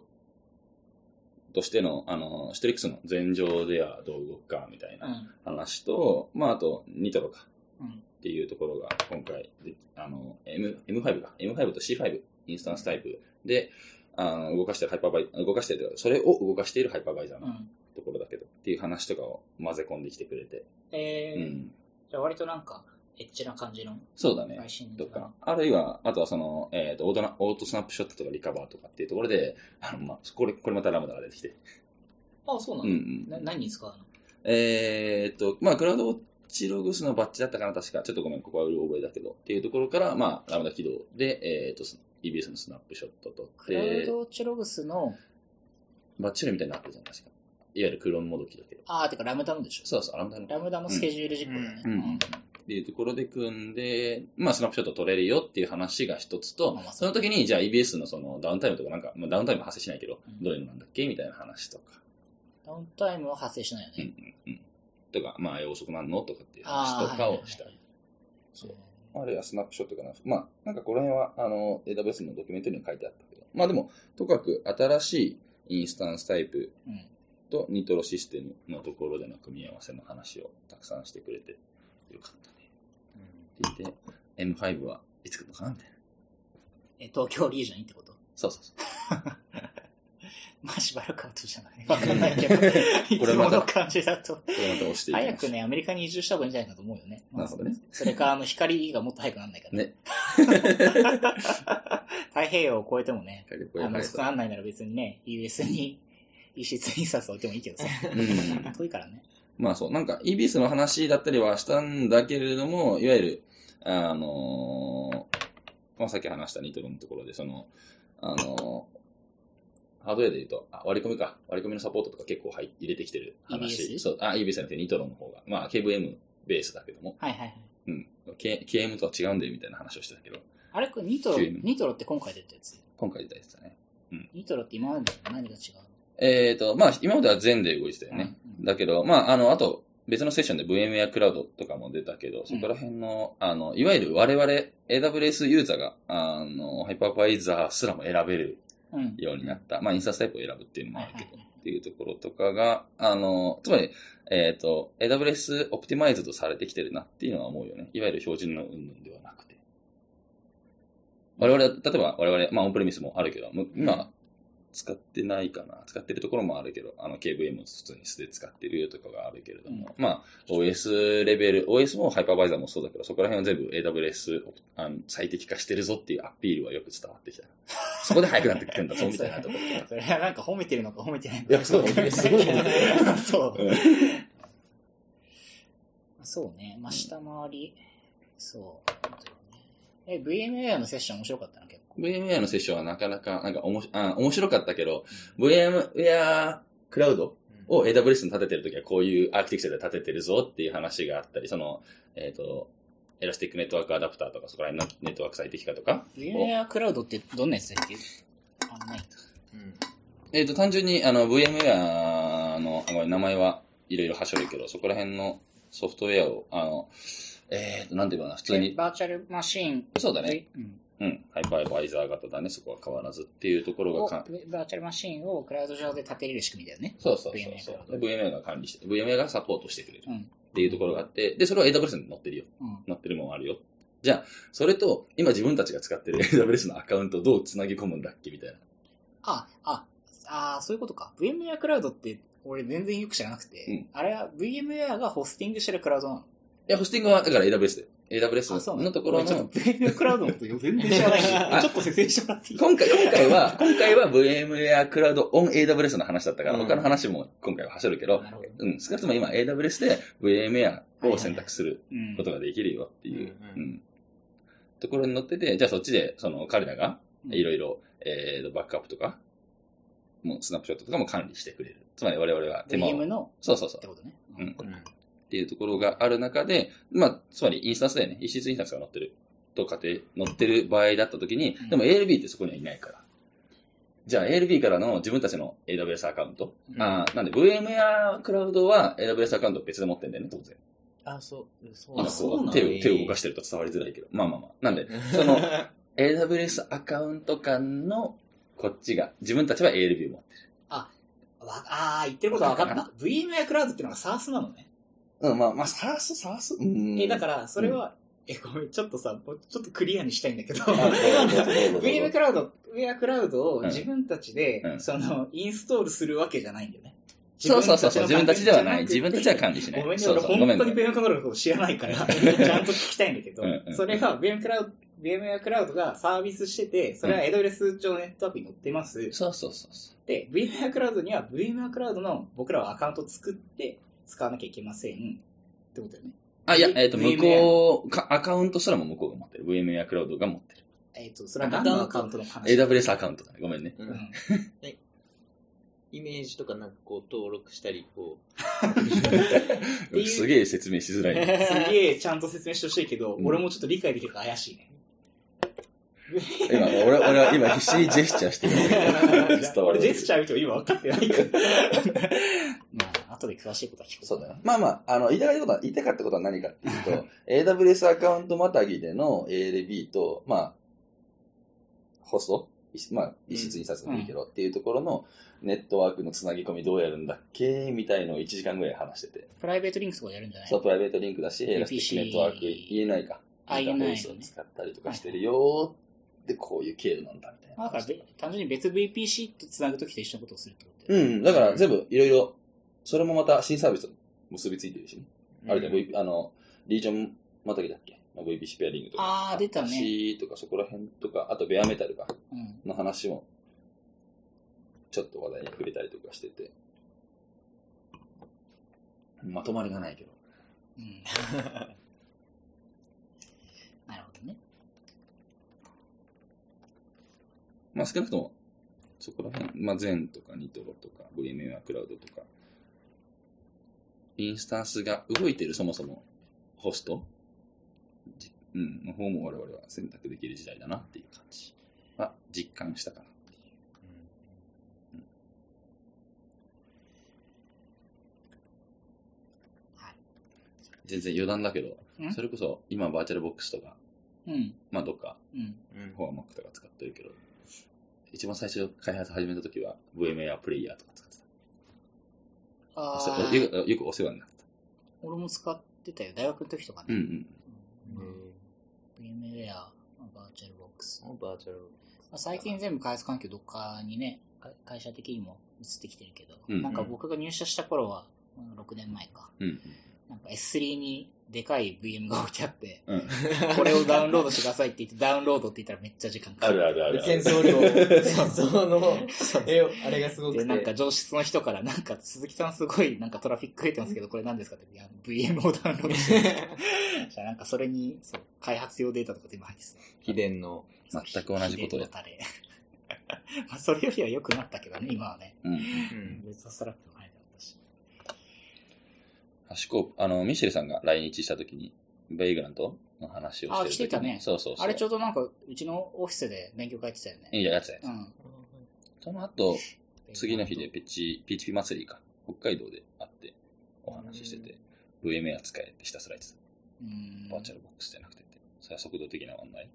としての、あの、シトリックスの前場ではどう動くかみたいうなん話と、まあ、あと、ニトロかうん。っていうところが今回で、あの、M、M5 か。M5 と C5、インスタンスタイプで、あの、動かしてるハイパーバイ、動かしてる、それを動かしているハイパーバイザーのうん。ところだけど、っていう話とかを混ぜ込んできてくれて、えー、うん。じゃあ割となんか、エッチな感じのそうだね。配信とか、あるいは、あとはその、えっ、とオートナ、オートスナップショットとかリカバーとかっていうところで、あの、まあ、これ、これまたラムダが出てきて。あ、そうなの、うんうん。な何に使うの？えっ、と、まあ、クラウドウォッチログスのバッチだったかな、確か。ちょっとごめん、ここはうる覚えだけど。っていうところから、まあ、ラムダ起動で、えっ、と、EBS のスナップショットとクラウで、ドウォッチログスの、バッチルみたいになってるじゃん、確か。いわゆるクローンもどきだけど。あー、てかラムダのでしょそうそう、ラムダの。ラムダのスケジュール実行だね。うんうんっていうところで組んで、まあ、スナップショット取れるよっていう話が一つとその時に、じゃあ EBS のそのダウンタイムとかなんか、まあ、ダウンタイム発生しないけど、うんどういうのなんだっけみたいな話とか、ダウンタイムは発生しないようんね。うんうん。とか、まあ、え遅くなんのとかっていう話とかをしたり。そう。あるいはスナップショットかな。まあ、なんかこの辺は、あの、AWS のドキュメントにも書いてあったけど、まあでも、とかく新しいインスタンスタイプうん。とニトロシステムのところでの組み合わせの話をたくさんしてくれて、よかったね。って言って、M5 はいつ来るのかなみたいな。え、東京リージョンにってこと？そうそうそう。まあしばらく後じゃない わかんないけど。いつもの感じだと。これまた押していきましょう早くね、アメリカに移住した方がいいんじゃないかと思うよね。なるほどね。それか、あの、光がもっと早くなんないから。ね。太平洋を越えてもね、あの、早少なんないなら別にね、US に、遺失印刷置いてもいいけどさ。うん遠いからね。まあそう、なんか EBS の話だったりはしたんだけれども、いわゆる、あのーまあさっき話したニトロのところで、その、あのーハードウェアで言うと、あ割り込みか。割り込みのサポートとか結構入入れてきてる話。EBS？そう、あ、EBS じゃなくてニトロの方が。まあ KVM ベースだけども。はいはいはい。うん。K- KM とは違うんだよみたいな話をしてたけど、あれニトロ、ニトロって今回出たやつ？今回出たやつだね。ニトロって今までと何が違う？えっ、と、まあ今までは全で動いてたよね。うんだけど、まあ、あの、あと、別のセッションで VMware クラウドとかも出たけど、そこら辺の、あの、いわゆる我々 AWS ユーザーが、あの、ハイパーバイザーすらも選べるうん。ようになった。まあ、インスタンスタイプを選ぶっていうのもあるけど、っていうところとかが、あの、つまり、えっ、と、AWS オプティマイズドされてきてるなっていうのは思うよね。いわゆる標準の云々ではなくて。我々は、例えば我々、まあ、オンプレミスもあるけど、む今、使ってないかな。使ってるところもあるけど、あの KVM を普通に素で使ってるとかがあるけれども、まあ OS レベル、OS もハイパーバイザーもそうだけど、そこら辺は全部 AWS あの最適化してるぞっていうアピールはよく伝わってきた。そこで速くなってくるんだぞみたいなところ。それはなんか褒めてるのか褒めてないのいか。やそうすごい褒めてる そう。うんそうね。まあ、下回り。そう。え、VMware のセッション面白かった。VMware のセッションはなかなか、なんかおもしあ面白かったけど、VMware クラウドを AWS に立ててるときはこういうアーキテクチャで立ててるぞっていう話があったり、その、えっ、と、 Elastic Network Adapter とか、そこら辺のネットワーク最適化とか。VMware クラウドってどんなやつだっけ？あ、ない。うんえっ、と、単純に、あの、VMware の、あ名前はいろいろはしょるけど、そこら辺のソフトウェアを、あの、えっ、と、なんていうかな、普通に、バーチャルマシーン。そうだね。うん。うん、ハイパーバイザー型だね、そこは変わらずっていうところがをか、バーチャルマシーンをクラウド上で立てれる仕組みだよね。そうそうそうそうクラウ。で VMware が管理して、VMware がサポートしてくれるうん。っていうところがあって、で、それは AWS に載ってるよ。うん。載ってるもんあるよ。じゃあ、それと、今自分たちが使ってる AWS のアカウントをどう繋ぎ込むんだっけみたいな。あ、あ、あそういうことか。VMware クラウドって、俺全然よく知らなくて、うんあれは VMware がホスティングしてるクラウドなの？いや、ホスティングは、だから AWS で。AWS のところの、ちょっと VM クラウドのこと全然知らないちょっと説明してもらっていい？今回、今回は、今回は VMware クラウド on AWS の話だったから、うん他の話も今回は走るけど。うん、少なくとも今 AWS で VMware を選択するうんことができるよっていう、ところに乗ってて、じゃあそっちで、その彼らがうんいろいろ、えーと、バックアップとか、もうスナップショットとかも管理してくれる。つまり我々は手間 VM を。のそうそうそうって。ことね。うんうんっていうところがある中で、まあ、つまりインスタンスだよね。EC2 インスタンスが載ってると仮定、載ってる場合だった時にうん、でも ALB ってそこにはいないから。じゃあ ALB からの自分たちの AWS アカウント。うんあーなんで VMware クラウドは AWS アカウント別で持ってんだよね、当然。あ、そう、そう今そうな手を、手を動かしてると伝わりづらいけど。まあまあまあ。なんで、その AWS アカウント間のこっちが、自分たちは ALB を持ってる。わあー、言ってることは分かった。VMware クラウドっていうのが SARS なのね。うん、まあまあ、サース、サースうん。え、だから、それは、え、ごめん、ちょっとさ、もうちょっとクリアにしたいんだけど、VM クラウド、VM クラウドをうん。自分たちで、うん。その、インストールするわけじゃないんだよね。そうそうそうそう、自分たちではない。自分たちはか管理しない。ごめんね、そう俺そう。ごめん本当に VM クラウドのこと知らないから、ちゃんと聞きたいんだけど。うん。うん、それが VM クラウド、VMware クラウドがサービスしてて、それは AWS 上ネットワークに載ってます。そうそうそうそう。で、VMware クラウドには VMware クラウドの僕らはアカウントを作って使わなきゃいけません。ってことだよね。あ、いや、えっ、と、向こうか、アカウントすらも向こうが持ってる。VMware クラウドが持ってる。えっ、と、それは何のアカウントの話？AWS アカウントだね。ごめんね。ううんんイメージとかなんかこう登録したり、こう すげえ説明しづらいね。すげえちゃんと説明してほしいけど、うん俺もちょっと理解できるか怪しいね。今、俺、俺は今必死にジェスチャーしてる。俺ジェスチャー見ても今分かってないから。まあ、後で詳しいことは聞こう。そうだよ。まあまあ、あの、言いたかったことは、言いたかったことは何かっていうと、AWS アカウントまたぎでの ALB と、まあ、ホストまあ、一室印刷でもいいけど、っていうところのネットワークのつなぎ込みどうやるんだっけ？みたいのを1時間ぐらい話してて。プライベートリンクとかやるんじゃない？そう、プライベートリンクだし、エラスティックネットワーク、言えないか。あ言えない使ったりとかしてるよーで、こういう経路なんだ、みたいな。まあだからべ単純に別 VPC とつなぐときと一緒のことをするってことうん、だから全部いろいろ、それもまた新サービスと結びついてるしね。う。あるじゃん、V、あの、リージョンまたぎだっけ、まあ、VPC ペアリングとか。あー出たね C とかそこら辺とか、あとベアメタルか、うん。の話も、ちょっと話題に触れたりとかしてて。まとまりがないけど。うん。なるほどね。まあ少なくとも、そこら辺、まあ全とかニトロとか VMware クラウドとか、インスタンスが動いてるそもそもホスト、じうん、の方も我々は選択できる時代だなっていう感じは実感したかな。はい全然余談だけどん、それこそ今 VirtualBox とか、うん。まあどっかうん。うんフォアマックとか使ってるけど、一番最初開発始めた時は VMware プレイヤーとかよくよくお世話になった。俺も使ってたよ。大学の時とかね。うんうん。うん。VMware、バーチャルボックス。うんバーチャル。まあ最近全部開発環境どっかにね、か会社的にも移ってきてるけど、うんなんか僕が入社した頃は、まあ6年前か。うんなんか S3 にでかい VM が置いてあって、うん。うん。これをダウンロードしてくださいって言って、ダウンロードって言ったらめっちゃ時間かかる。あるある喧騒量、喧騒の、え、あれがすごくで、て。なんか上質の人から、なんか鈴木さんすごいなんかトラフィック増えてますけど、これ何ですかって、いや、VM をダウンロードして。じゃあなんかそれに、そう、開発用データとか全部入ってた。秘伝の。全く同じことで秘伝のタレ まあそれよりは良くなったけどね、今はね。うん。うん。別のストラップも入ってあったし。ハシコあの、ミシェルさんが来日した時に、ベイグラントの話をしてあ来てたねそうそうそう。あれちょうどなんか、うちのオフィスで勉強会やってたよね。いや、やつやつ。うん。その後、次の日でペチ、ピーチピ祭りか、北海道で会ってお話ししてて、VMA 使えってひたすら言ってうんた。バーチャルボックスじゃなくてって。それは速度的な問題。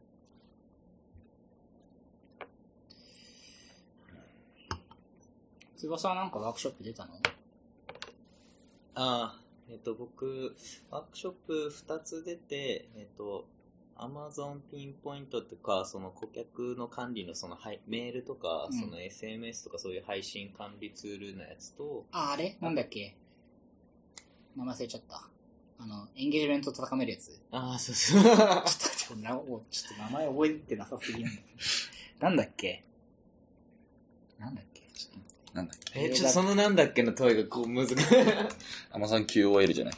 翼はなんかワークショップ出たの？ああ、えっ、と、僕、ワークショップ2つ出て、えっ、と、Amazon ピンポイントとか、その顧客の管理のそのはいメールとか、うんその SMS とかそういう配信管理ツールのやつと、あ、あれ？なんだっけ？名前忘れちゃった。あの、エンゲージメントと高めるやつ。ああ、そうそう。ちょっとちょっと名前覚えてなさすぎるんだけど。なんだっけ？なんだっけ？ちょっとなんだっえ、ちょっとそのなんだっけの問いがこう難しい。アマゾン QOL じゃない？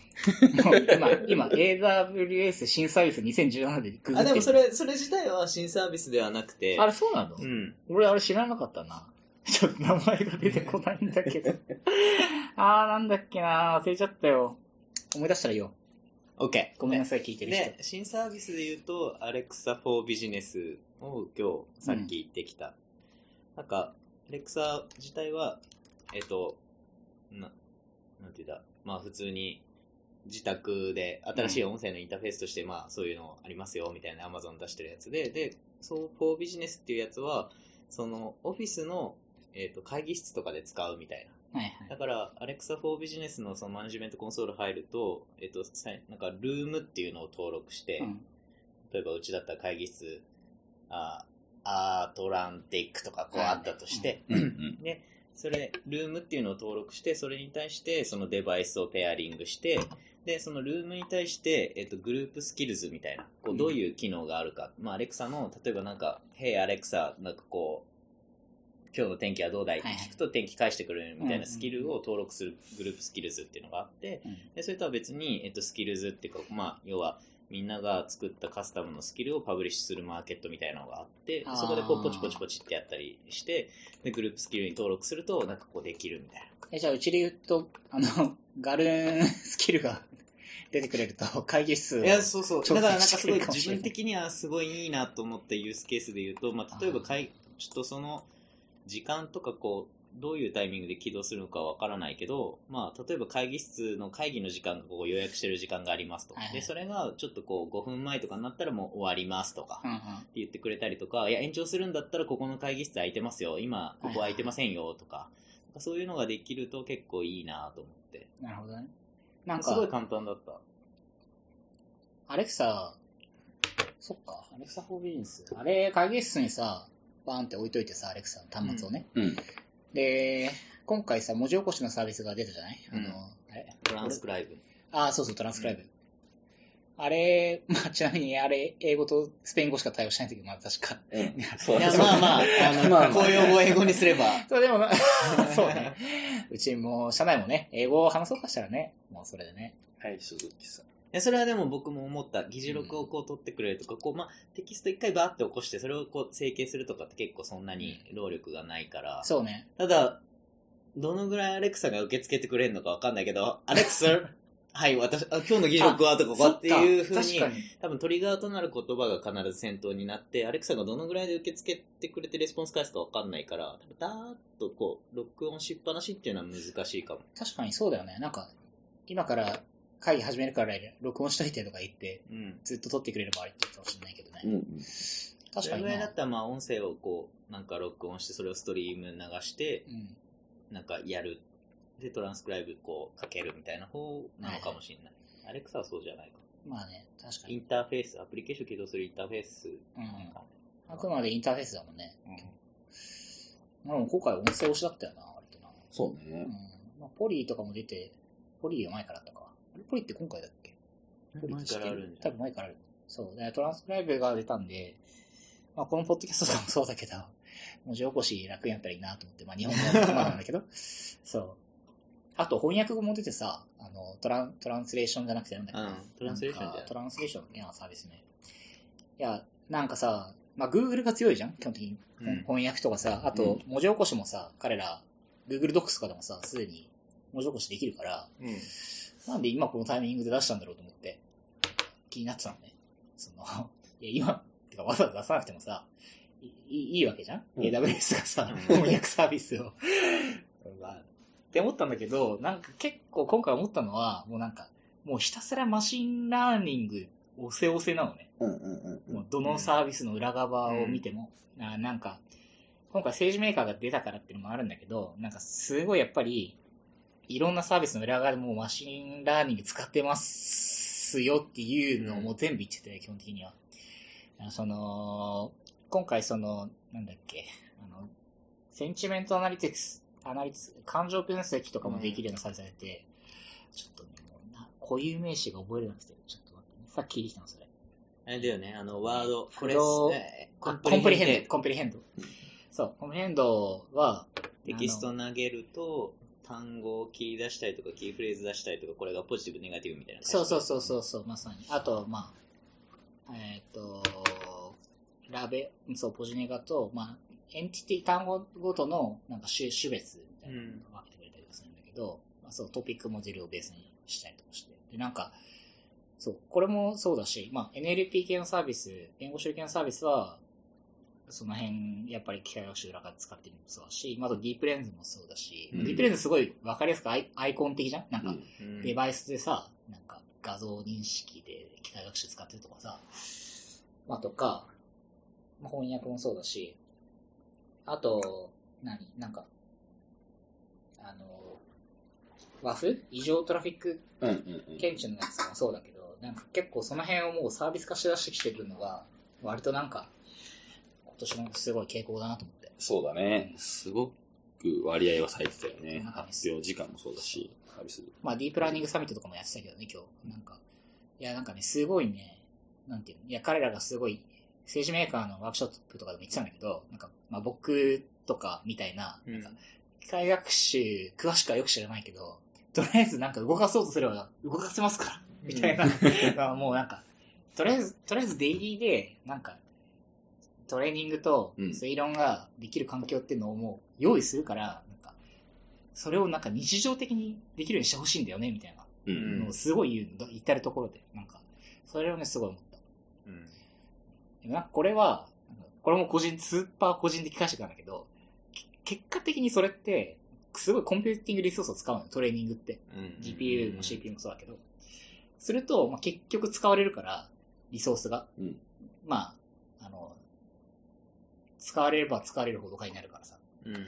もう今、今、AWS 新サービス2017でググってあ、でもそれ、それ自体は新サービスではなくて。あれそうなの、うん。俺あれ知らなかったな。ちょっと名前が出てこないんだけど。あー、なんだっけな忘れちゃったよ。思い出したらよ。OK。ごめんなさい、聞いてる人。で、新サービスで言うと、Alexa for Business を今日さっき言ってきた。なんか、Alexa 自体は、えっと、な、なんて言うんだ、まあ普通に自宅で新しい音声のインターフェースとして、まあそういうのありますよみたいな Amazon 出してるやつで、で、そう for Business っていうやつは、そのオフィスの、えっと会議室とかで使うみたいな。はいはい。だから、Alexa for Business のそのマネジメントコンソール入ると、えっと、さなんか、ルームっていうのを登録して、うん例えばうちだったら会議室、あアートランティックとかこうはいあったとして、うんうん。で、それ、ルームっていうのを登録して、それに対してそのデバイスをペアリングして、で、そのルームに対して、えっと、グループスキルズみたいな、こううん。どういう機能があるか。まあ、アレクサの、例えばなんか、Hey Alexa、なんかこう、今日の天気はどうだい？って聞くと天気返してくれるみたいうんなスキルを登録するグループスキルズっていうのがあって、うん。でそれとは別に、えっと、スキルズっていうか、まあ、要は、みんなが作ったカスタムのスキルをパブリッシュするマーケットみたいなのがあってそこでこうポチポチポチってやったりして、で、グループスキルに登録すると、なんかこうできるみたいな。え、じゃあ、うちで言うと、あの、ガルーンスキルが出てくれると、会議室をいや、そうそう。だからなんかすごい自分的にはすごいいいなと思ったユースケースで言うと、まあ、例えばかい、ちょっとその、時間とかこう、どういうタイミングで起動するのかわからないけど、まあ、例えば会議室の会議の時間がこう予約してる時間がありますと。はいはいで、それがちょっとこう5分前とかになったらもう終わりますとか。うんうん。って言ってくれたりとか、いや、延長するんだったらここの会議室空いてますよ。今、ここ空いてませんよとか。そういうのができると結構いいなと思って。なるほどね。なんすごいか、簡単だった。アレクサ、そっか、アレクサフォービジネス。あれ、会議室にさ、バーンって置いといてさ、アレクサの端末をね。うん。で、今回さ、文字起こしのサービスが出たじゃない、うんあの、あれ？トランスクライブ。ああ、そうそう、トランスクライブ。あれ、まあ、ちなみにあれ、英語とスペイン語しか対応しないんだけど、まあ確か。うん。そういや、まあまあ、あの、まあまあ公用語を英語にすれば。そう、でもな、そうね。うちも、社内もね、英語を話そうかしたらね、もうそれでね。はい、鈴木さん。それはでも僕も思った。議事録をこう取ってくれるとか、こう、まあ、テキスト一回バーって起こして、それをこう、整形するとかって結構そんなに労力がないから。そうね。ただ、どのぐらいアレクサが受け付けてくれるのかわかんないけど、アレクサ、はい、私、あ今日の議事録はとか、こっていうふうに。多分トリガーとなる言葉が必ず先頭になって、アレクサがどのぐらいで受け付けてくれてレスポンス返すかわかんないから、多分ダーッとこう、録音しっぱなしっていうのは難しいかも。確かにそうだよね。なんか、今から会議始めるから録音しといてとか言って、うん。ずっと撮ってくれればありって言うかもしれないけどね。うん。確かになそれぐらいだっ。たらまあ音声をこう、なんか録音して、それをストリーム流して、うん。なんかやる。で、トランスクライブこうかけるみたいな方なのかもしれない。アレクサはそうじゃないか。まあね、確かに。インターフェース、アプリケーション起動するインターフェースうんあくまでインターフェースだもんね。な。まあでも今回音声推しだったよな、割とな。そううんね。。まあ、ポリーとかも出て、ポリーが前からあったか。あれポリーって今回だっけ？ポリー前って知ってからある多分前からある。そう。で、トランスクライブが出たんで、まあ、このポッドキャストとかもそうだけど、文字起こし楽になったらいいなと思って、まあ、日本語はまあなんだけど、そう。あと、翻訳語も出てさ、あの、トラン、トランスレーションじゃなくてなんだっけ、うん。トランスレーションじゃトランスレーションのサービスね。いや、なんかさ、まあ、Google が強いじゃん？基本的に。うん。翻訳とかさ、あと、文字起こしもさ、彼ら、Google Docs とかでもさ、すでに文字起こしできるから、うん。なんで今このタイミングで出したんだろうと思って、気になってたのね。その、いや、今、てかわざわざ出さなくてもさ、いいいいわけじゃん、うん ?AWS がさ、うん翻訳サービスを。まあって思ったんだけど、なんか結構今回思ったのは、もうなんか、もうひたすら machine learning、押せ押せなのね。うんうんうん。もうどのサービスの裏側を見ても、あなんか、今回 SageMaker が出たからっていうのもあるんだけど、なんかすごいやっぱり、いろんなサービスの裏側でもう machine learning 使ってますよっていうのをもう全部言ってて、基本的には。あその、今回その、なんだっけ、あの、 sentiment analytics、analytics、感情分析とかもできるようなサービスが出て、ちょっとね、もうな、固有名詞が覚えれなくて、ちょっと待ってね。さっき聞いてきたの、それ。あれだよね、あの、ワード、これ、 Comprehend。ド。 Comprehend。そう、 Comprehendは、テキスト投げると、単語を切り出したりとか、キーフレーズ出したりとか、これがポジティブ、ネガティブみたいな。そうそうそうそうそう、まさに。あと、まあ、えっ、と、ラベ、そう、ポジネガと、まあ、 entity、単語ごとの、なんか種、種別みたいなのを分けてくれたりするんだけど、まあ、そう、トピックモデルをベースにしたりとかして。で、なんか、そう、これもそうだし、まあ、NLP 系のサービス、言語処理系のサービスは、その辺、やっぱり機械学習裏から使ってるのもそうだし、まあ、あとディープレンズもそうだし、うん。ディープレンズすごい分かりやすくアイアイコン的じゃん？なんか、デバイスでさ、なんか画像認識で機械学習使ってるとかさ、まあとか、まあ、翻訳もそうだし、あと、何？なんか、あの、ワフ異常トラフィックうんうんうん。検知のやつもそうだけど、なんか結構その辺をもうサービス化しだしてきてるのが、割となんか、今年のすごい傾向だなと思って。そうだね。すごく割合はされてたよね。発表時間もそうだし、サービス。まあ、ディープラーニングサミットとかもやってたけどね、今日。なんか、いや、なんかね、すごいね、なんていうの、いや、彼らがすごい、政治メーカーのワークショップとかでも言ってたんだけど、なんか、まあ僕とかみたいな、うんなんか、機械学習、詳しくはよく知らないけど、とりあえずなんか動かそうとすれば動かせますから、みたいな、まあもうなんか、とりあえず、とりあえずデイリーで、なんか、トレーニングとうん推論ができる環境っていうのをもう用意するから、なんか、それをなんか日常的にできるようにしてほしいんだよね、みたいなうん。のをすごい言うの、至るところで。なんか、それをね、すごい思った。うんでもなんかこれは、これも個人、スーパー個人的解釈なんだけど、け結果的にそれって、すごい computing resource を使うのよ、トレーニングって。うん GPU も CPU もそうだけど。すると、まあ、結局使われるから、リソースが。うんまあ、使われれば使われるほど金になるからさ。うん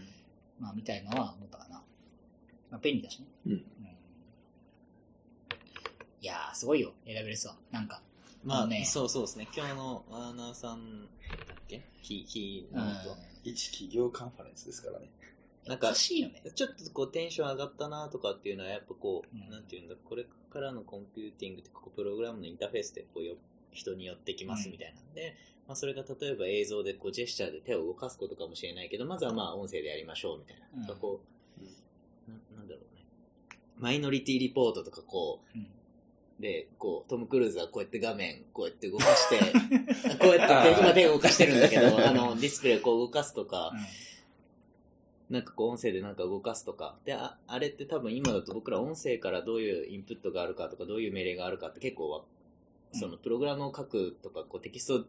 まあ、みたいのは思ったかな。まあ、便利だしね。うんいやー、すごいよ、AWS は。なんか。まあ、ねそうそうですね。今日のワーナーさんだっけ？キキうん。ノート。一企業カンファレンスですからね。なんか。ちょっとこうテンション上がったなとかっていうのはやっぱこう、うんなんていうんだ、これからのコンピューティングってこうプログラムのインターフェースでこうよ人に寄ってきますみたいなんで、まあそれが例えば映像でこうジェスチャーで手を動かすことかもしれないけど、まずはまあ音声でやりましょうみたいな。うんこう、ななんだろうね。マイノリティリポートとかこう、うん。で、こう、トム・クルーズはこうやって画面、こうやって動かして、こうやって手今手を動かしてるんだけど、あの、ディスプレイこう動かすとか、なんかこう音声でなんか動かすとか。で、ああれって多分今だと僕ら音声からどういうインプットがあるかとか、どういう命令があるかって結構わ、そのプログラムを書くとか、こうテキスト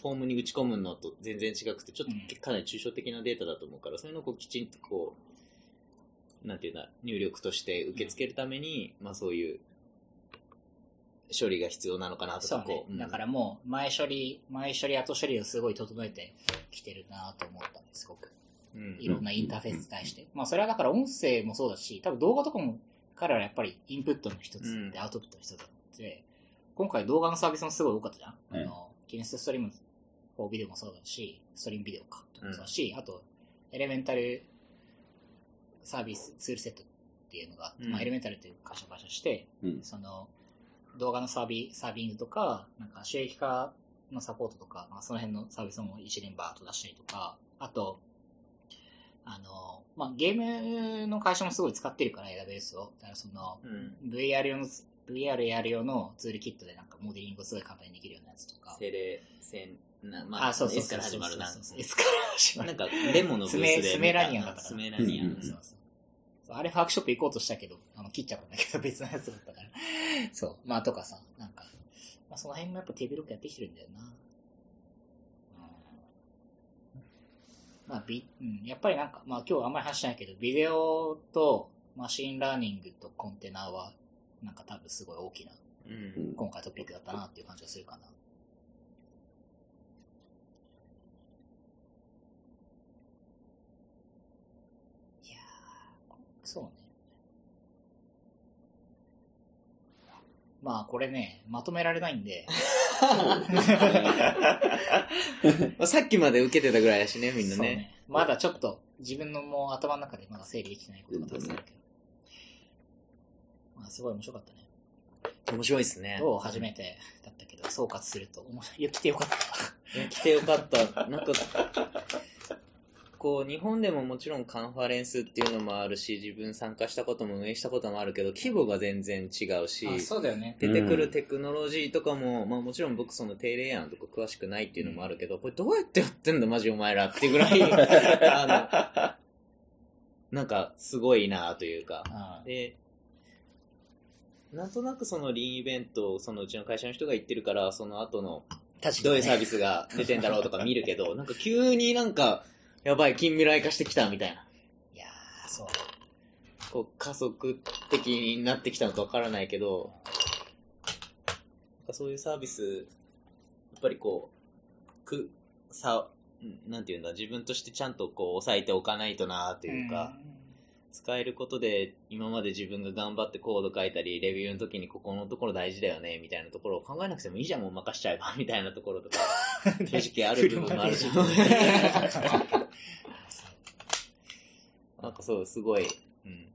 フォームに打ち込むのと全然違くて、ちょっうんとかなり抽象的なデータだと思うから、そういうのをこうきちんとこう、なんていうんだ、入力として受け付けるために、まあそういう処理が必要なのかなとそうねかこ。う。うんだからもう、前処理、前処理、後処理をすごい整えてきてるなと思ったんです、すごく。うんいろんなインターフェースに対して。まあ、それはだから音声もそうだし、多分動画とかも彼らやっぱりインプットの一つうんでアウトプットの一つだって、今回動画のサービスもすごい多かったじゃん。うんあの、キネストストリーム4ビデオもそうだし、ストリームビデオか、とかもそうだし、あと、エレメンタルサービスツールセットっていうのがうんまあ、エレメンタルっていう会社を会社して、うんその、動画のサービサービングとか、なんか収益化のサポートとか、まあ、その辺のサービスも一連バーッと出したりとか、あと、あの、まあ、ゲームの会社もすごい使ってるから、AWS を。だからその、うん。VR 用の、VR やる用のツールキットでなんかモデリングをすごい簡単にできるようなやつとか。セレ、セン、なまあ、あ、そうそう S。から始まるな。S から始まる。なんか、デモのブースでスメラニアンだったスメラニアそうそうあれワークショップ行こうとしたけど、あの、切っちゃったんだけど、別のやつだったから。そう。まあ、とかさ、なんか、まあ、その辺もやっぱ手広くやってきてるんだよな。うん。まあ、ビ、うん、やっぱりなんか、まあ今日あんまり話してないけど、ビデオとマシンラーニングとコンテナは、なんか多分すごい大きな、うん。今回トピックだったなっていう感じがするかな。いやー、そうね。まあこれね、まとめられないんで、まあ さっきまで受けてたぐらいだしね、みんなそうね。まだちょっと自分のもう頭の中でまだ整理できてないことがたくさんあるけど。まあすごい面白かったね。面白いですね。どう初めてだったけど、総括すると、面白い。来てよかった。来てよかった。なんか、こう、日本でももちろんカンファレンスっていうのもあるし、自分参加したことも運営したこともあるけど、規模が全然違うし、あそうだよね。出てくるテクノロジーとかも、まあもちろん僕その低レイヤーのとこ詳しくないっていうのもあるけど、これどうやってやってんだマジお前らっていうぐらい、あの、なんかすごいなというか、あで、なんとなくそのリーンイベントをそのうちの会社の人が言ってるから、その後の確どういうサービビスが出てんだろうとか見るけど、なんか急になんか、やばい、近未来化してきたみたいな。ス。いやー、そう。こう加速的になってきたのかわからないけど、そういうサービス、やっぱりこう、く、さ、なんていうんだ、自分としてちゃんとこう抑えておかないとなというか、使えることで今まで自分が頑張ってコード書いたり、レビューの時にここのところ大事だよね、みたいなところを考えなくてもいいじゃん、もう任しちゃえば、みたいなところとか、正直ある部分もあるし。なんかそう、すごい、うん。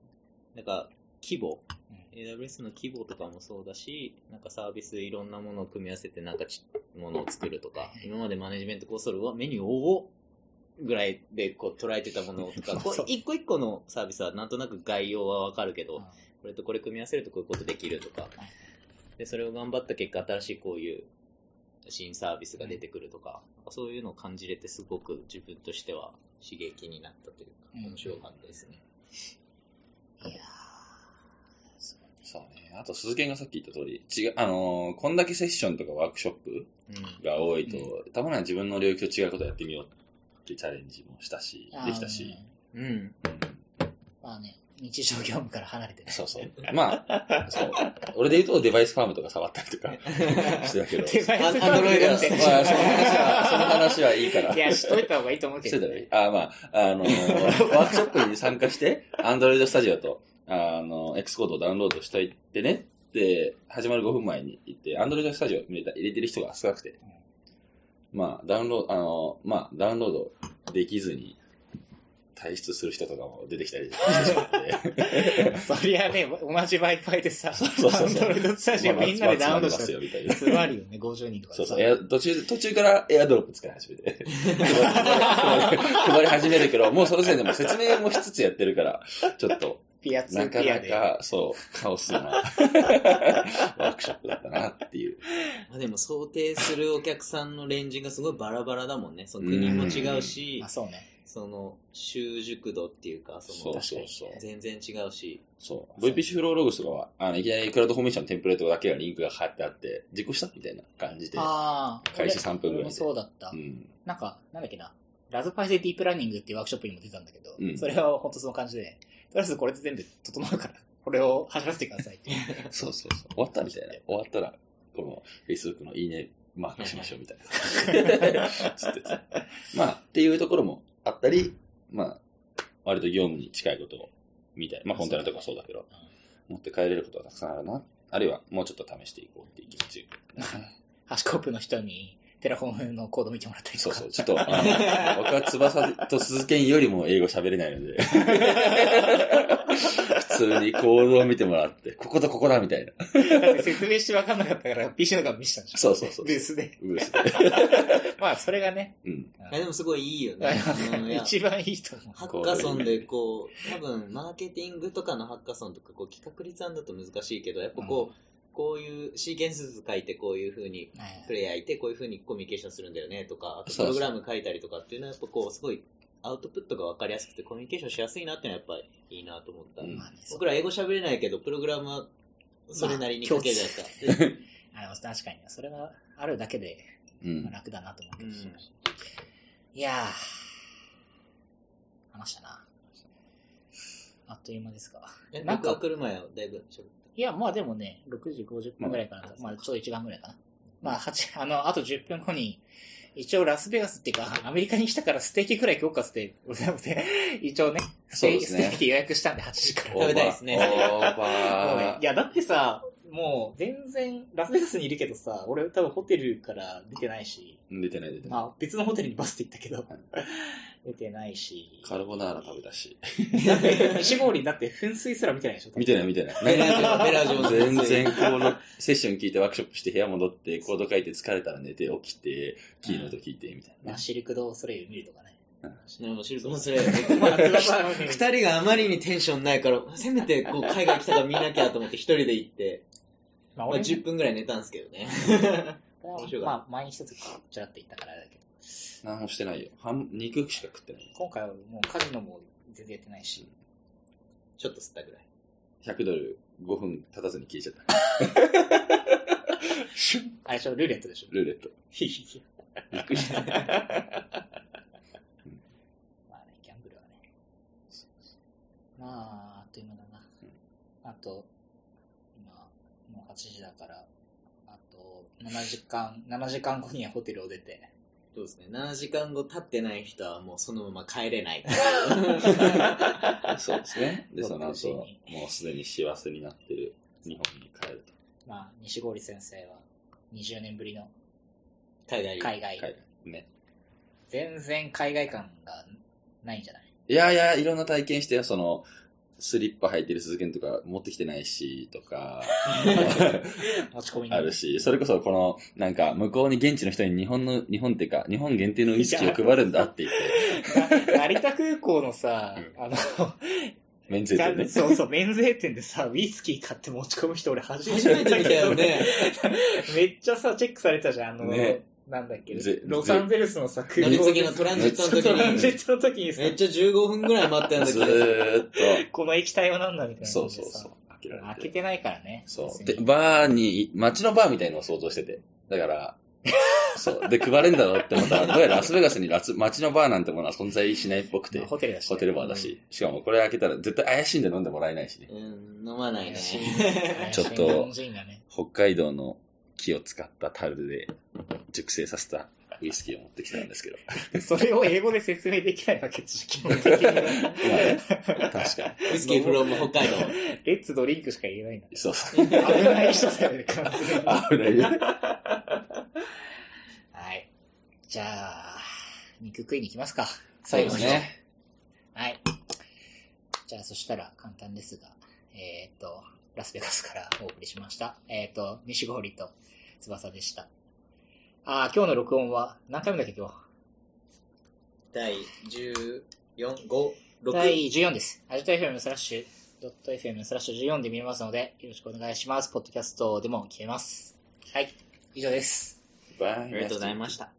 なんか、規模、AWS の規模とかもそうだし、なんかサービスいろんなものを組み合わせてなんかちものを作るとか、今までマネジメントコンソールはメニューをぐらいでこう捉えてたものとか、一個一個のサービスはなんとなく概要はわかるけど、これとこれ組み合わせるとこういうことできるとか、で、それを頑張った結果、新しいこういう新サービスが出てくるとか、そういうのを感じれてすごく自分としては刺激になったというか、うん面白かったですね。いやそうね。あと、鈴木がさっき言った通り、違う、あのーこんだけセッションとかワークショップうん。が多いと、たまには自分の領域と違うことやってみようっていうチャレンジもしたしー、できたし、うん。うんまあね、日常業務から離れてね。そうそう。まあ、そう。俺で言うとデバイスファームとか触ったりとか してたけど、デバイスアンドロイドまあ、その話は、その話はいいから。いや、しといた方がいいと思うけどしてたね。あ、まあ、あのー ワークショップに参加して、Android Studio と、あの、X コードをダウンロードしといてね。で、始まる5分前に行って、Android Studio 入れた入れてる人が少なくて、まあ、ダウンロード、あのーまあ、ダウンロードできずに、退出する人とかも出てきたりしてしまって。そりゃね、同じ Wi-Fi でさ、そうそうそうアンドロイドスタジオみんなでダウンロードしたまあまあつまんでますよ、みたいな。るよね、50人とかそうそう。エア途中、途中からエアドロップ使い始めて。配り配り始めるけど、もうその時点でもう説明もしつつやってるから、ちょっと、ピアツなかーピアで。なか、そう、カオスな ワークショップだったなっていう。まあでも想定するお客さんのレンジがすごいバラバラだもんね。その国も違うしあ、、そうね。その習熟度っていうか、そそうのそうそう。全然違うし、そう。VPC フローログスとかは、あの、いきなりクラウドフォーメーションのテンプレートだけがリンクが貼ってあって、実行したみたいな感じで。ああ。開始3分ぐらいでそうだったう。ん。なんか、なんだっけな。ラズパイでディープラーニングっていうワークショップにも出たんだけど、うんそれは本当その感じで、とりあえずこれで全部整うから、これを走らせてください。そうそうそう。終わったみたいな。終わったら、この Facebook のいいねマークしましょうみたいな。まあ、っていうところもあったり、まあ、割と業務に近いことを見たい。まあ、本当のとこはそうだけど、持って帰れることがたくさんあるな。あるいは、もうちょっと試していこうっていう気持ち。 HashiCorp の人に Terraform のコード見てもらったりとか。そうそう。ちょっと、あの 僕は翼と鈴剣よりも英語喋れないので、普通にコードを見てもらって、こことここだみたいな。だって説明して分かんなかったから PC の画面見せたんでしょ。そうそうそうブースで。うです まあ、それがね、うん。いやでもすごいいいよね。うんいや一番いいと思う。ハッカソンでこう、多分マーケティングとかのハッカソンとかこう企画立案だと難しいけど、やっぱこう、こういうシーケンス図書いてこういう風にはいプレイヤーいてこういう風にコミュニケーションするんだよねとか、あとプログラム書いたりとかっていうのはやっぱこうすごいアウトプットが分かりやすくてコミュニケーションしやすいなっていうのはやっぱりいいなと思った。僕ら英語喋れないけど、プログラムはそれなりに書けるじゃないですか。確かに、それがあるだけでうん。楽だなと思って、うんいやー、話したな。あっという間ですか。えなんか来る前はだいぶ喋っいや、まあでもね、6時50分ぐらいかな。まあ、ちょうど1時間ぐらいかな。まあ、8、あの、あと10分後に、一応ラスベガスっていうか、アメリカにしたからステーキくらい今日かって、一応ね、ねステーキ予約したんで8時から。食べたいですねいや、だってさ、もう全然ラスベガスにいるけどさ、俺多分ホテルから出てないし、出てない出てない。まあ、別のホテルにバスで行ったけど、出てないし。カルボナーラ食べたし。西郡だって噴水すら見てないでしょ見てない見てない。メラジオメラジオ全然コード、セッション聞いてワークショップして部屋戻ってコード書いて疲れたら寝て起きて、キーノート聞いてみたいなまあ、。シルク・ドゥ・ソレイユ見るとかね。でも知るもうそ二人があまりにテンションないから、せめてこう海外来たから見なきゃと思って一人で行って、まあ、まあ、俺10分ぐらい寝たんですけどね。まあ、前に一つちらっと言ったからだけど、何もしてないよ。半肉しか食ってない。今回はもうカジノも全然やってないし、ちょっと吸ったぐらい。100ドル5分経たずに消えちゃった。あれでしょ、ルーレットでしょ。ルーレット。ひひひ。びっくりした。まあね、ギャンブルはね。まあ、あっという間だな。あと、8時だから、あと、7時間、7時間後にはホテルを出て、そうですね。7時間後経ってない人はもうそのまま帰れない。そうですね。で、その6時後、にもうすでに幸せになってる日本に帰ると。まあ、西郡先生は20年ぶりの海外海外。海外ね。全然海外感がないんじゃない？いやいや、いろんな体験してよ、その、スリッパ履いてる鈴剣とか持ってきてないし、とか、持ち込みに。あるし、それこそこの、なんか、向こうに現地の人に日本の、日本っていうか、日本限定のウイスキーを配るんだって言って、な 成田空港のさ、うあの、メンズエーね。そうそう、免税店でさ、ウイスキー買って持ち込む人俺初めて初めて見たよね。めっちゃさ、チェックされたじゃん、あの、ねなんだっけ？ぜ、ロサンゼルスのさ、乗り継ぎのトランジットの時トランジに、ットの時にさめ、っちゃ15分ぐらい待ったんだけずど、ーっこの液体は何だみたいと、なそう。そうそう。開けられて開けてないからね。そう。で、バーに、街のバーみたいのを想像してて。だから、そう。で、配れんだろうって思ったら、どうやらラスベガスに街のバーなんてものは存在しないっぽくてまあ、ホテルだしね。ホテルバーだし。しかもこれ開けたら絶対怪しいんで飲んでもらえないしね。うん、飲まないね。ちょっと日本人がね。北海道の木を使った樽で熟成させたウイスキーを持ってきたんですけど。それを英語で説明できないわけでしょ、基本的には。ま確かウイスキーフロム北海道。レッツドリンクしか言えないんだ。に。そうそう。危ない人だよね、完全に。危ないよ。はい。じゃあ、肉食いに行きますか。そうですね。はい。じゃあ、そしたら簡単ですが、えっ、と、ラスベガスからお送りしました。えっ、と、西郡と翼でした。あー今日の録音は何回目だっけ今日？第14、5、6。第14です。アジト FM スラッシュ、ドット FM スラッシュ14で見れますので、よろしくお願いします。ポッドキャストでも聞けます。はい。以上です。バイありがとうございました。